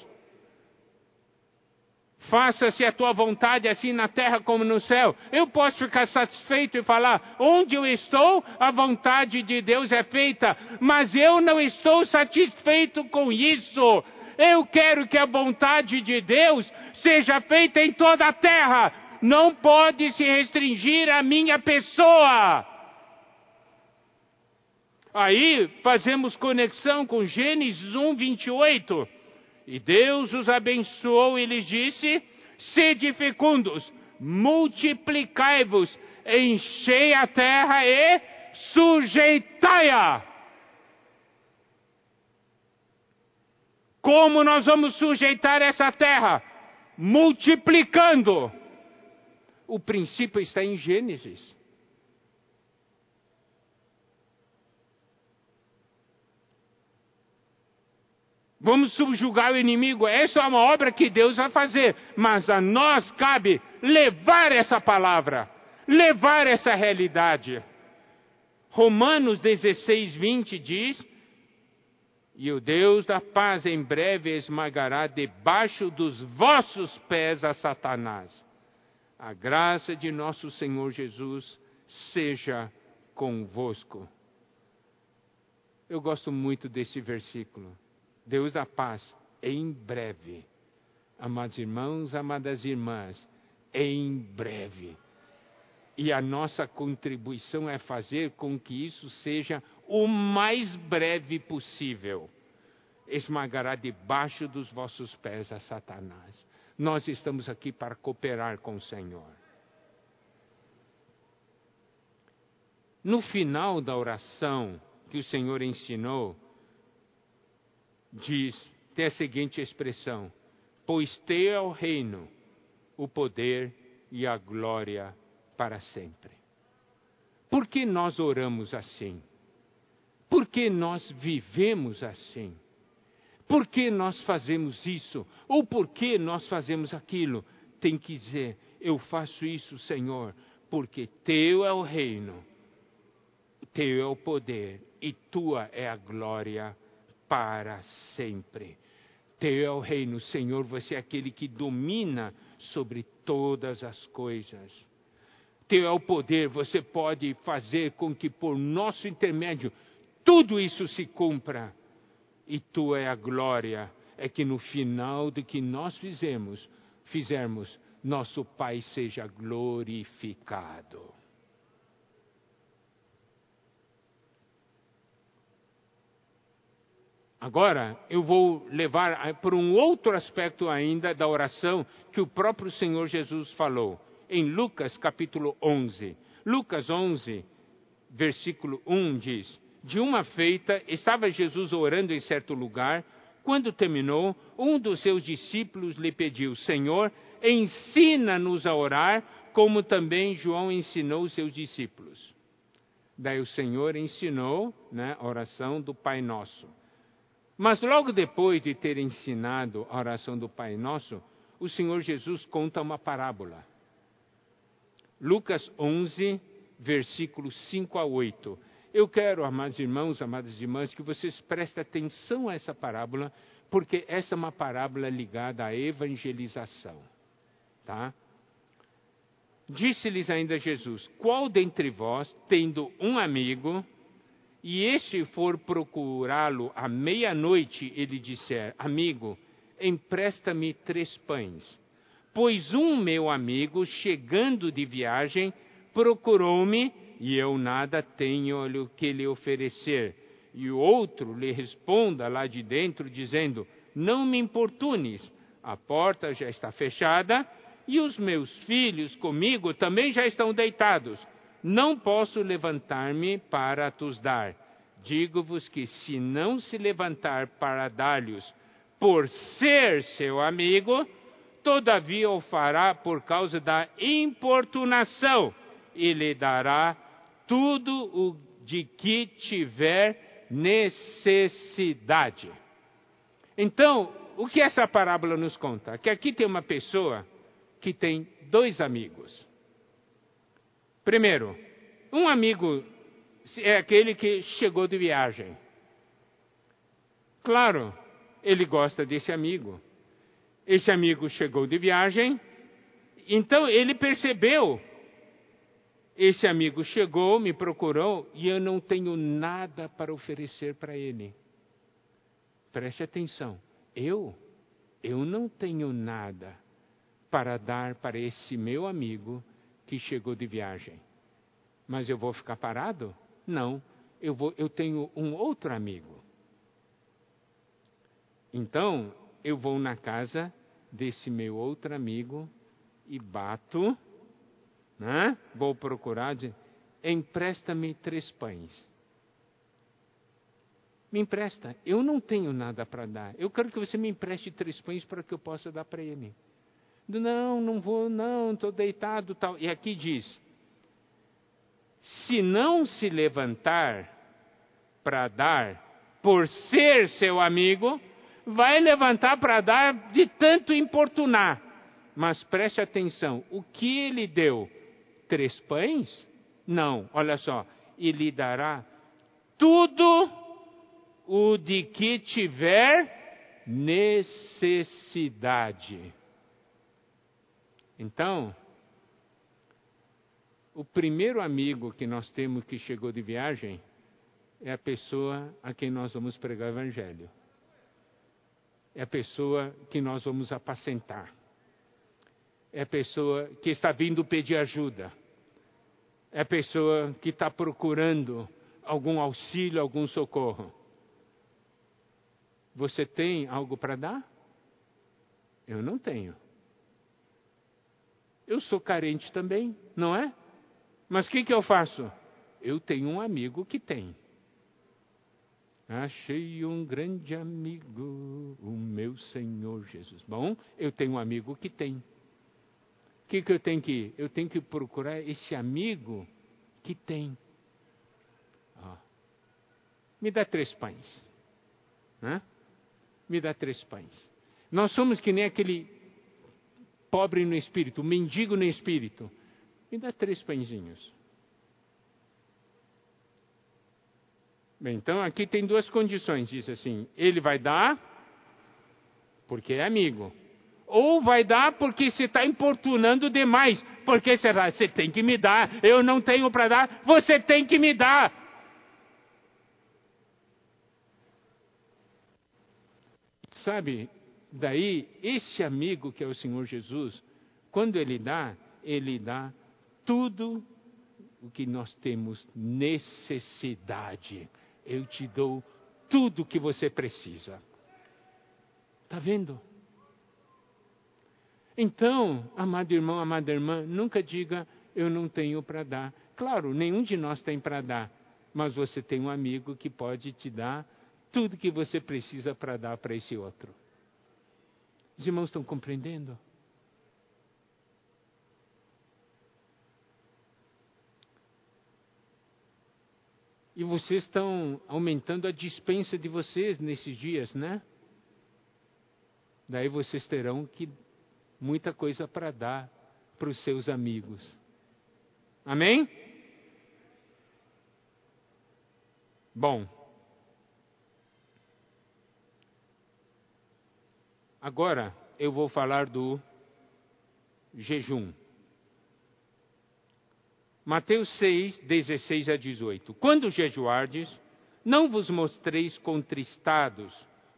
Faça-se a tua vontade assim na terra como no céu. Eu posso ficar satisfeito e falar: onde eu estou, a vontade de Deus é feita, mas eu não estou satisfeito com isso. Eu quero que a vontade de Deus seja feita em toda a terra. Não pode se restringir à minha pessoa. Aí fazemos conexão com Gênesis 1, 28 e Deus os abençoou e lhes disse: Sede fecundos, multiplicai-vos, enchei a terra e sujeitai-a. Como nós vamos sujeitar essa terra? Multiplicando. O princípio está em Gênesis. Vamos subjugar o inimigo. Essa é uma obra que Deus vai fazer. Mas a nós cabe levar essa palavra, levar essa realidade. Romanos 16, 20 diz: E o Deus da paz em breve esmagará debaixo dos vossos pés a Satanás. A graça de nosso Senhor Jesus seja convosco. Eu gosto muito desse versículo. Deus da paz, em breve. Amados irmãos, amadas irmãs, em breve. E a nossa contribuição é fazer com que isso seja o mais breve possível. Esmagará debaixo dos vossos pés a Satanás. Nós estamos aqui para cooperar com o Senhor. No final da oração que o Senhor ensinou, diz, tem a seguinte expressão: Pois teu é o reino, o poder e a glória para sempre. Por que nós oramos assim? Por que nós vivemos assim? Por que nós fazemos isso? Ou por que nós fazemos aquilo? Tem que dizer: Eu faço isso, Senhor, porque Teu é o reino, Teu é o poder e Tua é a glória para sempre. Teu é o reino, Senhor, você é aquele que domina sobre todas as coisas. Teu é o poder, você pode fazer com que por nosso intermédio tudo isso se cumpra. E tua é a glória, é que no final do que nós fizemos, fizermos, nosso Pai seja glorificado. Agora, eu vou levar por um outro aspecto ainda da oração que o próprio Senhor Jesus falou, em Lucas capítulo 11. Lucas 11, versículo 1 diz: De uma feita, estava Jesus orando em certo lugar. Quando terminou, um dos seus discípulos lhe pediu: Senhor, ensina-nos a orar, como também João ensinou os seus discípulos. Daí o Senhor ensinou né, a oração do Pai Nosso. Mas logo depois de ter ensinado a oração do Pai Nosso, o Senhor Jesus conta uma parábola. Lucas 11, versículos 5 a 8. Eu quero, amados irmãos, amadas irmãs, que vocês prestem atenção a essa parábola, porque essa é uma parábola ligada à evangelização. Tá? Disse-lhes ainda Jesus: Qual dentre vós, tendo um amigo, e este for procurá-lo à meia-noite, ele disser: Amigo, empresta-me três pães. Pois um meu amigo, chegando de viagem, procurou-me e eu nada tenho que lhe oferecer. E o outro lhe responda lá de dentro, dizendo: Não me importunes, a porta já está fechada e os meus filhos comigo também já estão deitados não posso levantar-me para tos dar. Digo-vos que se não se levantar para dar-lhes, por ser seu amigo, todavia o fará por causa da importunação, e lhe dará tudo o de que tiver necessidade. Então, o que essa parábola nos conta? Que aqui tem uma pessoa que tem dois amigos. Primeiro, um amigo é aquele que chegou de viagem. Claro, ele gosta desse amigo. Esse amigo chegou de viagem, então ele percebeu. Esse amigo chegou, me procurou e eu não tenho nada para oferecer para ele. Preste atenção. Eu, eu não tenho nada para dar para esse meu amigo que chegou de viagem. Mas eu vou ficar parado? Não. Eu, vou, eu tenho um outro amigo. Então, eu vou na casa desse meu outro amigo e bato né? vou procurar, empresta-me três pães. Me empresta, eu não tenho nada para dar. Eu quero que você me empreste três pães para que eu possa dar para ele. Não, não vou, não, estou deitado tal. E aqui diz: se não se levantar para dar, por ser seu amigo, vai levantar para dar de tanto importunar. Mas preste atenção: o que ele deu? Três pães? Não, olha só. E lhe dará tudo o de que tiver necessidade. Então, o primeiro amigo que nós temos que chegou de viagem é a pessoa a quem nós vamos pregar o Evangelho. É a pessoa que nós vamos apacentar. É a pessoa que está vindo pedir ajuda. É a pessoa que está procurando algum auxílio, algum socorro. Você tem algo para dar? Eu não tenho. Eu sou carente também, não é? Mas o que, que eu faço? Eu tenho um amigo que tem. Achei um grande amigo, o meu Senhor Jesus. Bom, eu tenho um amigo que tem. O que, que eu tenho que Eu tenho que procurar esse amigo que tem. Ó. Me dá três pães. Né? Me dá três pães. Nós somos que nem aquele pobre no espírito, mendigo no espírito. Me dá três pãezinhos. Bem, então aqui tem duas condições. Diz assim: ele vai dar porque é amigo. Ou vai dar porque se está importunando demais. Porque será? Você tem que me dar. Eu não tenho para dar. Você tem que me dar. Sabe, daí, esse amigo que é o Senhor Jesus, quando ele dá, ele dá tudo o que nós temos necessidade. Eu te dou tudo o que você precisa. Está vendo? Então, amado irmão, amada irmã, nunca diga eu não tenho para dar. Claro, nenhum de nós tem para dar, mas você tem um amigo que pode te dar tudo que você precisa para dar para esse outro. Os irmãos estão compreendendo? E vocês estão aumentando a dispensa de vocês nesses dias, né? Daí vocês terão que muita coisa para dar para os seus amigos. Amém? Bom. Agora eu vou falar do jejum. Mateus 6, 16 a 18. Quando jejuardes, não vos mostreis contristados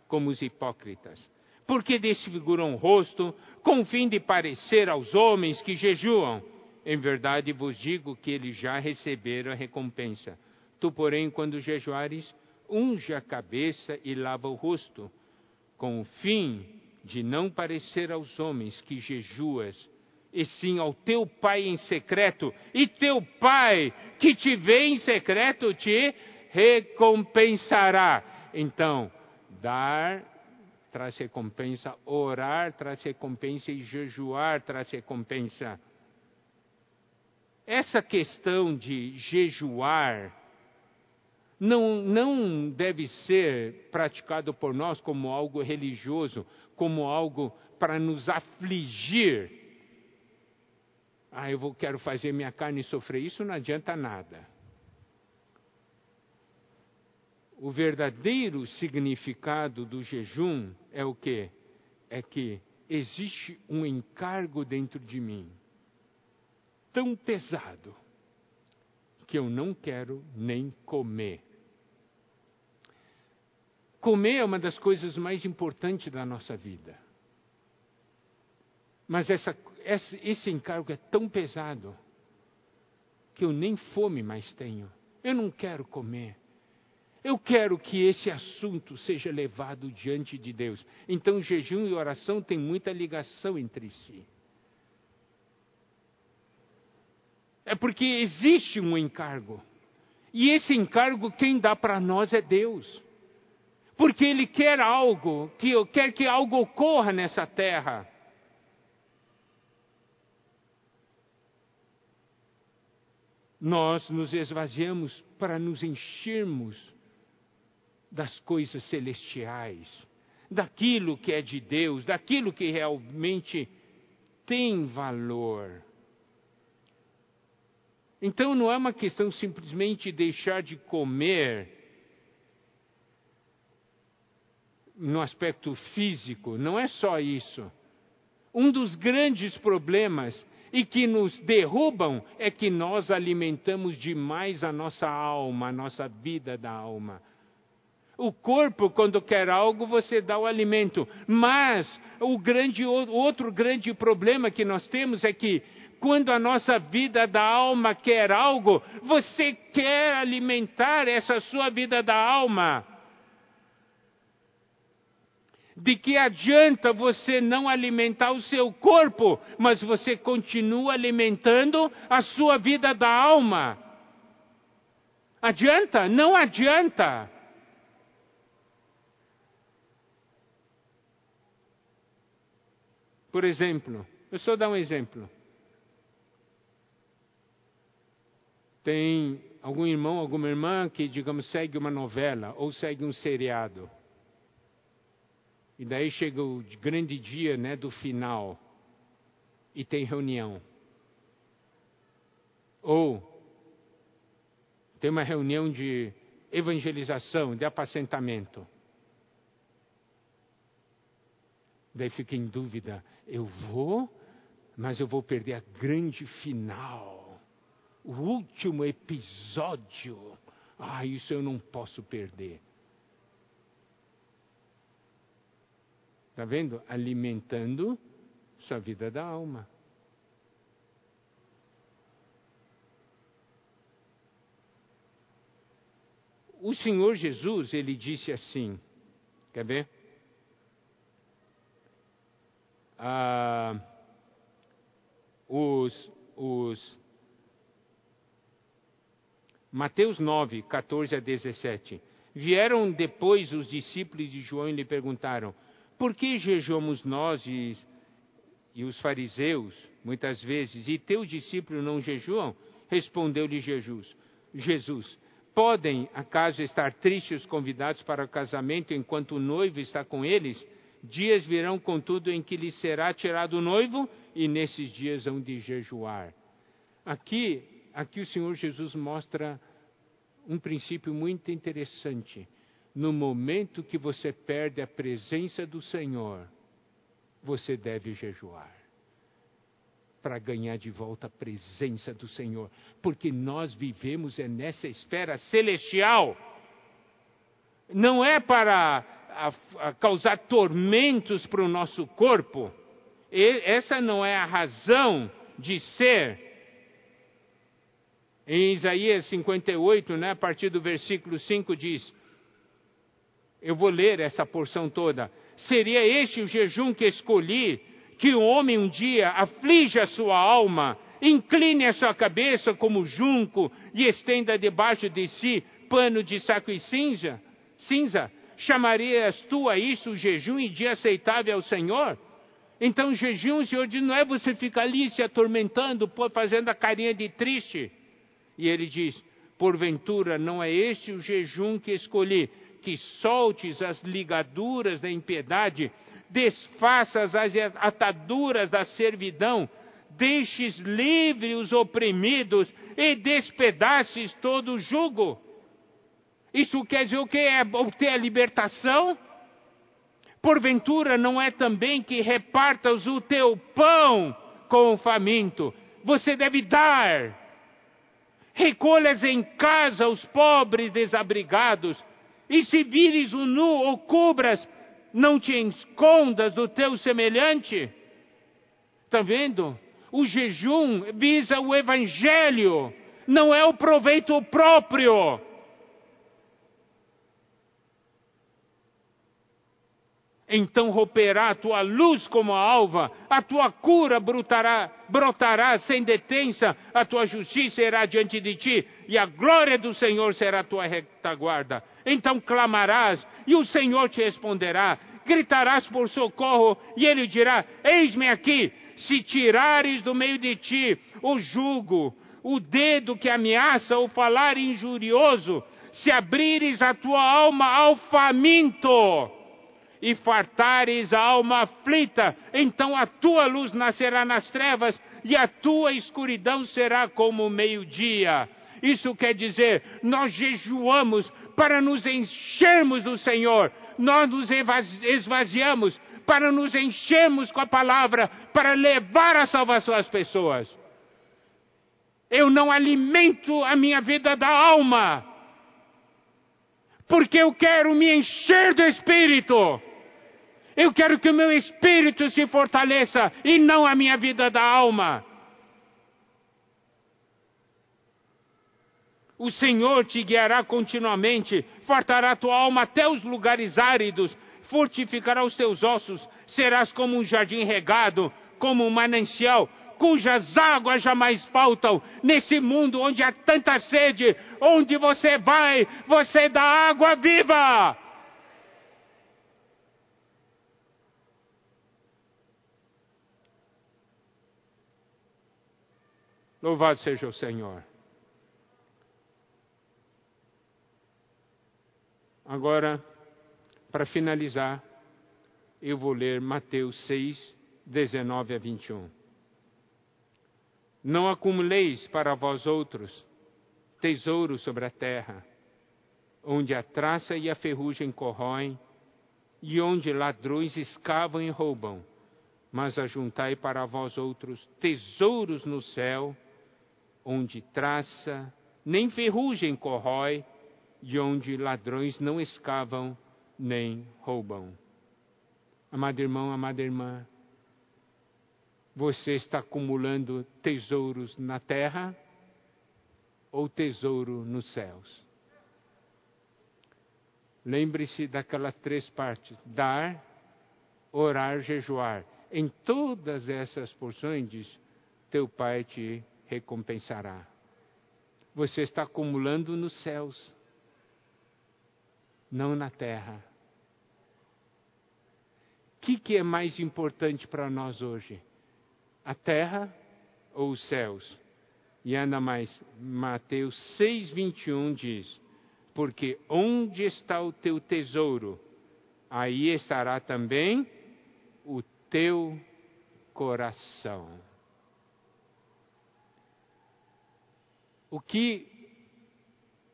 como os hipócritas, porque desfiguram o rosto com o fim de parecer aos homens que jejuam. Em verdade vos digo que eles já receberam a recompensa. Tu, porém, quando jejuares, unge a cabeça e lava o rosto, com o fim de não parecer aos homens que jejuas, e sim ao teu Pai em secreto, e teu Pai que te vê em secreto te recompensará. Então, dar traz recompensa, orar traz recompensa e jejuar traz recompensa. Essa questão de jejuar não, não deve ser praticado por nós como algo religioso, como algo para nos afligir ah, eu vou, quero fazer minha carne sofrer, isso não adianta nada. O verdadeiro significado do jejum é o que? É que existe um encargo dentro de mim tão pesado que eu não quero nem comer. Comer é uma das coisas mais importantes da nossa vida. Mas essa, esse, encargo é tão pesado que eu nem fome mais tenho. Eu não quero comer. Eu quero que esse assunto seja levado diante de Deus. Então, jejum e oração têm muita ligação entre si. É porque existe um encargo. E esse encargo quem dá para nós é Deus. Porque Ele quer algo, que quer que algo ocorra nessa terra. Nós nos esvaziamos para nos enchermos das coisas celestiais, daquilo que é de Deus, daquilo que realmente tem valor. Então não é uma questão simplesmente deixar de comer no aspecto físico, não é só isso. Um dos grandes problemas e que nos derrubam é que nós alimentamos demais a nossa alma, a nossa vida da alma. O corpo, quando quer algo, você dá o alimento. Mas o, grande, outro grande problema que nós temos é que quando a nossa vida da alma quer algo, você quer alimentar essa sua vida da alma. De que adianta você não alimentar o seu corpo, mas você continua alimentando a sua vida da alma? Adianta? Não adianta. Por exemplo, eu só dar um exemplo. tem algum irmão, alguma irmã que, digamos, segue uma novela ou segue um seriado. E daí chega o grande dia né, do final e tem reunião. Ou tem uma reunião de evangelização, de apacentamento. Daí fica em dúvida: eu vou, mas eu vou perder a grande final o último episódio. Ah, isso eu não posso perder. Está vendo? Alimentando sua vida da alma. O Senhor Jesus, ele disse assim, quer ver? Ah, os, os Mateus 9, 14 a 17. Vieram depois os discípulos de João e lhe perguntaram: Por que jejuamos nós e, e os fariseus, muitas vezes, e teus discípulos não jejuam? Respondeu-lhe Jesus: Jesus, podem acaso estar tristes os convidados para o casamento enquanto o noivo está com eles? Dias virão, contudo, em que lhes será tirado o noivo, e nesses dias hão de jejuar. Aqui aqui o Senhor Jesus mostra um princípio muito interessante. No momento que você perde a presença do Senhor, você deve jejuar para ganhar de volta a presença do Senhor, porque nós vivemos é nessa esfera celestial. Não é para a, a causar tormentos para o nosso corpo. E, essa não é a razão de ser em Isaías 58, né, a partir do versículo 5 diz: Eu vou ler essa porção toda. Seria este o jejum que escolhi, que o homem um dia aflige a sua alma, incline a sua cabeça como junco e estenda debaixo de si pano de saco e cinza? Cinza? Chamarias tu a isso o jejum e dia aceitável ao Senhor? Então, jejum, o Senhor diz, não é você ficar ali se atormentando, fazendo a carinha de triste. E ele diz: Porventura não é este o jejum que escolhi, que soltes as ligaduras da impiedade, desfaças as ataduras da servidão, deixes livre os oprimidos e despedaces todo o jugo. Isso quer dizer o que? É obter a libertação? Porventura não é também que repartas o teu pão com o faminto? Você deve dar recolhas em casa os pobres desabrigados, e se vires o nu ou cubras, não te escondas do teu semelhante. Está vendo? O jejum visa o evangelho, não é o proveito próprio. Então romperá a tua luz como a alva, a tua cura brotará, brotará sem detença, a tua justiça irá diante de ti, e a glória do Senhor será a tua retaguarda. Então clamarás, e o Senhor te responderá, gritarás por socorro, e ele dirá: Eis-me aqui. Se tirares do meio de ti o jugo, o dedo que ameaça ou falar injurioso, se abrires a tua alma ao faminto e fartares a alma aflita, então a tua luz nascerá nas trevas e a tua escuridão será como o meio-dia. Isso quer dizer, nós jejuamos para nos enchermos do Senhor, nós nos esvaziamos para nos enchermos com a palavra, para levar a salvação às pessoas. Eu não alimento a minha vida da alma, porque eu quero me encher do Espírito. Eu quero que o meu espírito se fortaleça e não a minha vida da alma. O Senhor te guiará continuamente, fartará tua alma até os lugares áridos, fortificará os teus ossos, serás como um jardim regado, como um manancial, cujas águas jamais faltam. Nesse mundo onde há tanta sede, onde você vai, você dá água viva. Louvado seja o Senhor. Agora, para finalizar, eu vou ler Mateus 6, 19 a 21. Não acumuleis para vós outros tesouros sobre a terra, onde a traça e a ferrugem corroem, e onde ladrões escavam e roubam, mas ajuntai para vós outros tesouros no céu, onde traça, nem ferrugem corrói, e onde ladrões não escavam nem roubam. Amado irmão, amada irmã, você está acumulando tesouros na terra ou tesouro nos céus? Lembre-se daquelas três partes: dar, orar, jejuar. Em todas essas porções, diz, teu Pai te recompensará. Você está acumulando nos céus, não na terra. O que, que é mais importante para nós hoje? A terra ou os céus? E ainda mais, Mateus 6,21 diz: Porque onde está o teu tesouro, aí estará também o teu coração. O que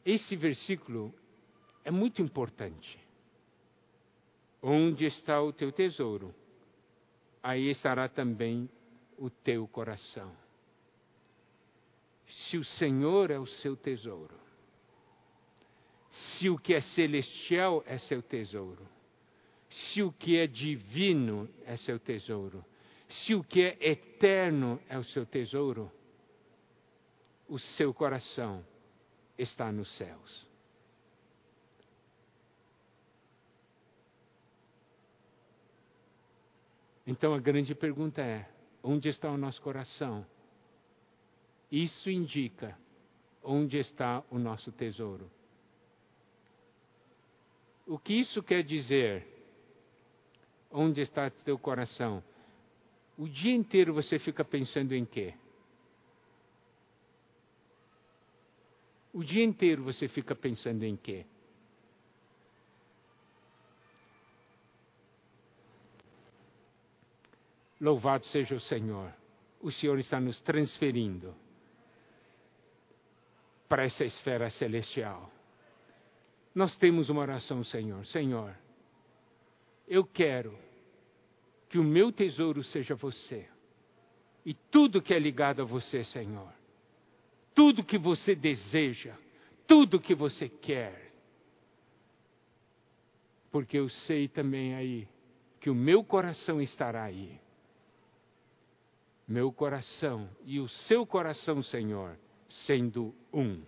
esse versículo é muito importante. Onde está o teu tesouro, aí estará também o teu coração. Se o Senhor é o seu tesouro, se o que é celestial é seu tesouro, se o que é divino é seu tesouro, se o que é eterno é o seu tesouro, o seu coração está nos céus. Então a grande pergunta é: onde está o nosso coração? Isso indica onde está o nosso tesouro. O que isso quer dizer? Onde está teu coração? O dia inteiro você fica pensando em quê? O dia inteiro você fica pensando em quê? Louvado seja o Senhor. O Senhor está nos transferindo para essa esfera celestial. Nós temos uma oração, Senhor. Senhor, eu quero que o meu tesouro seja você. E tudo que é ligado a você, Senhor tudo que você deseja, tudo que você quer. Porque eu sei também aí que o meu coração estará aí. Meu coração e o seu coração, Senhor, sendo um.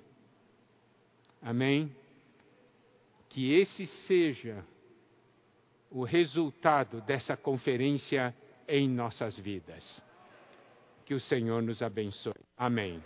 Amém? Que esse seja o resultado dessa conferência em nossas vidas. Que o Senhor nos abençoe. Amém.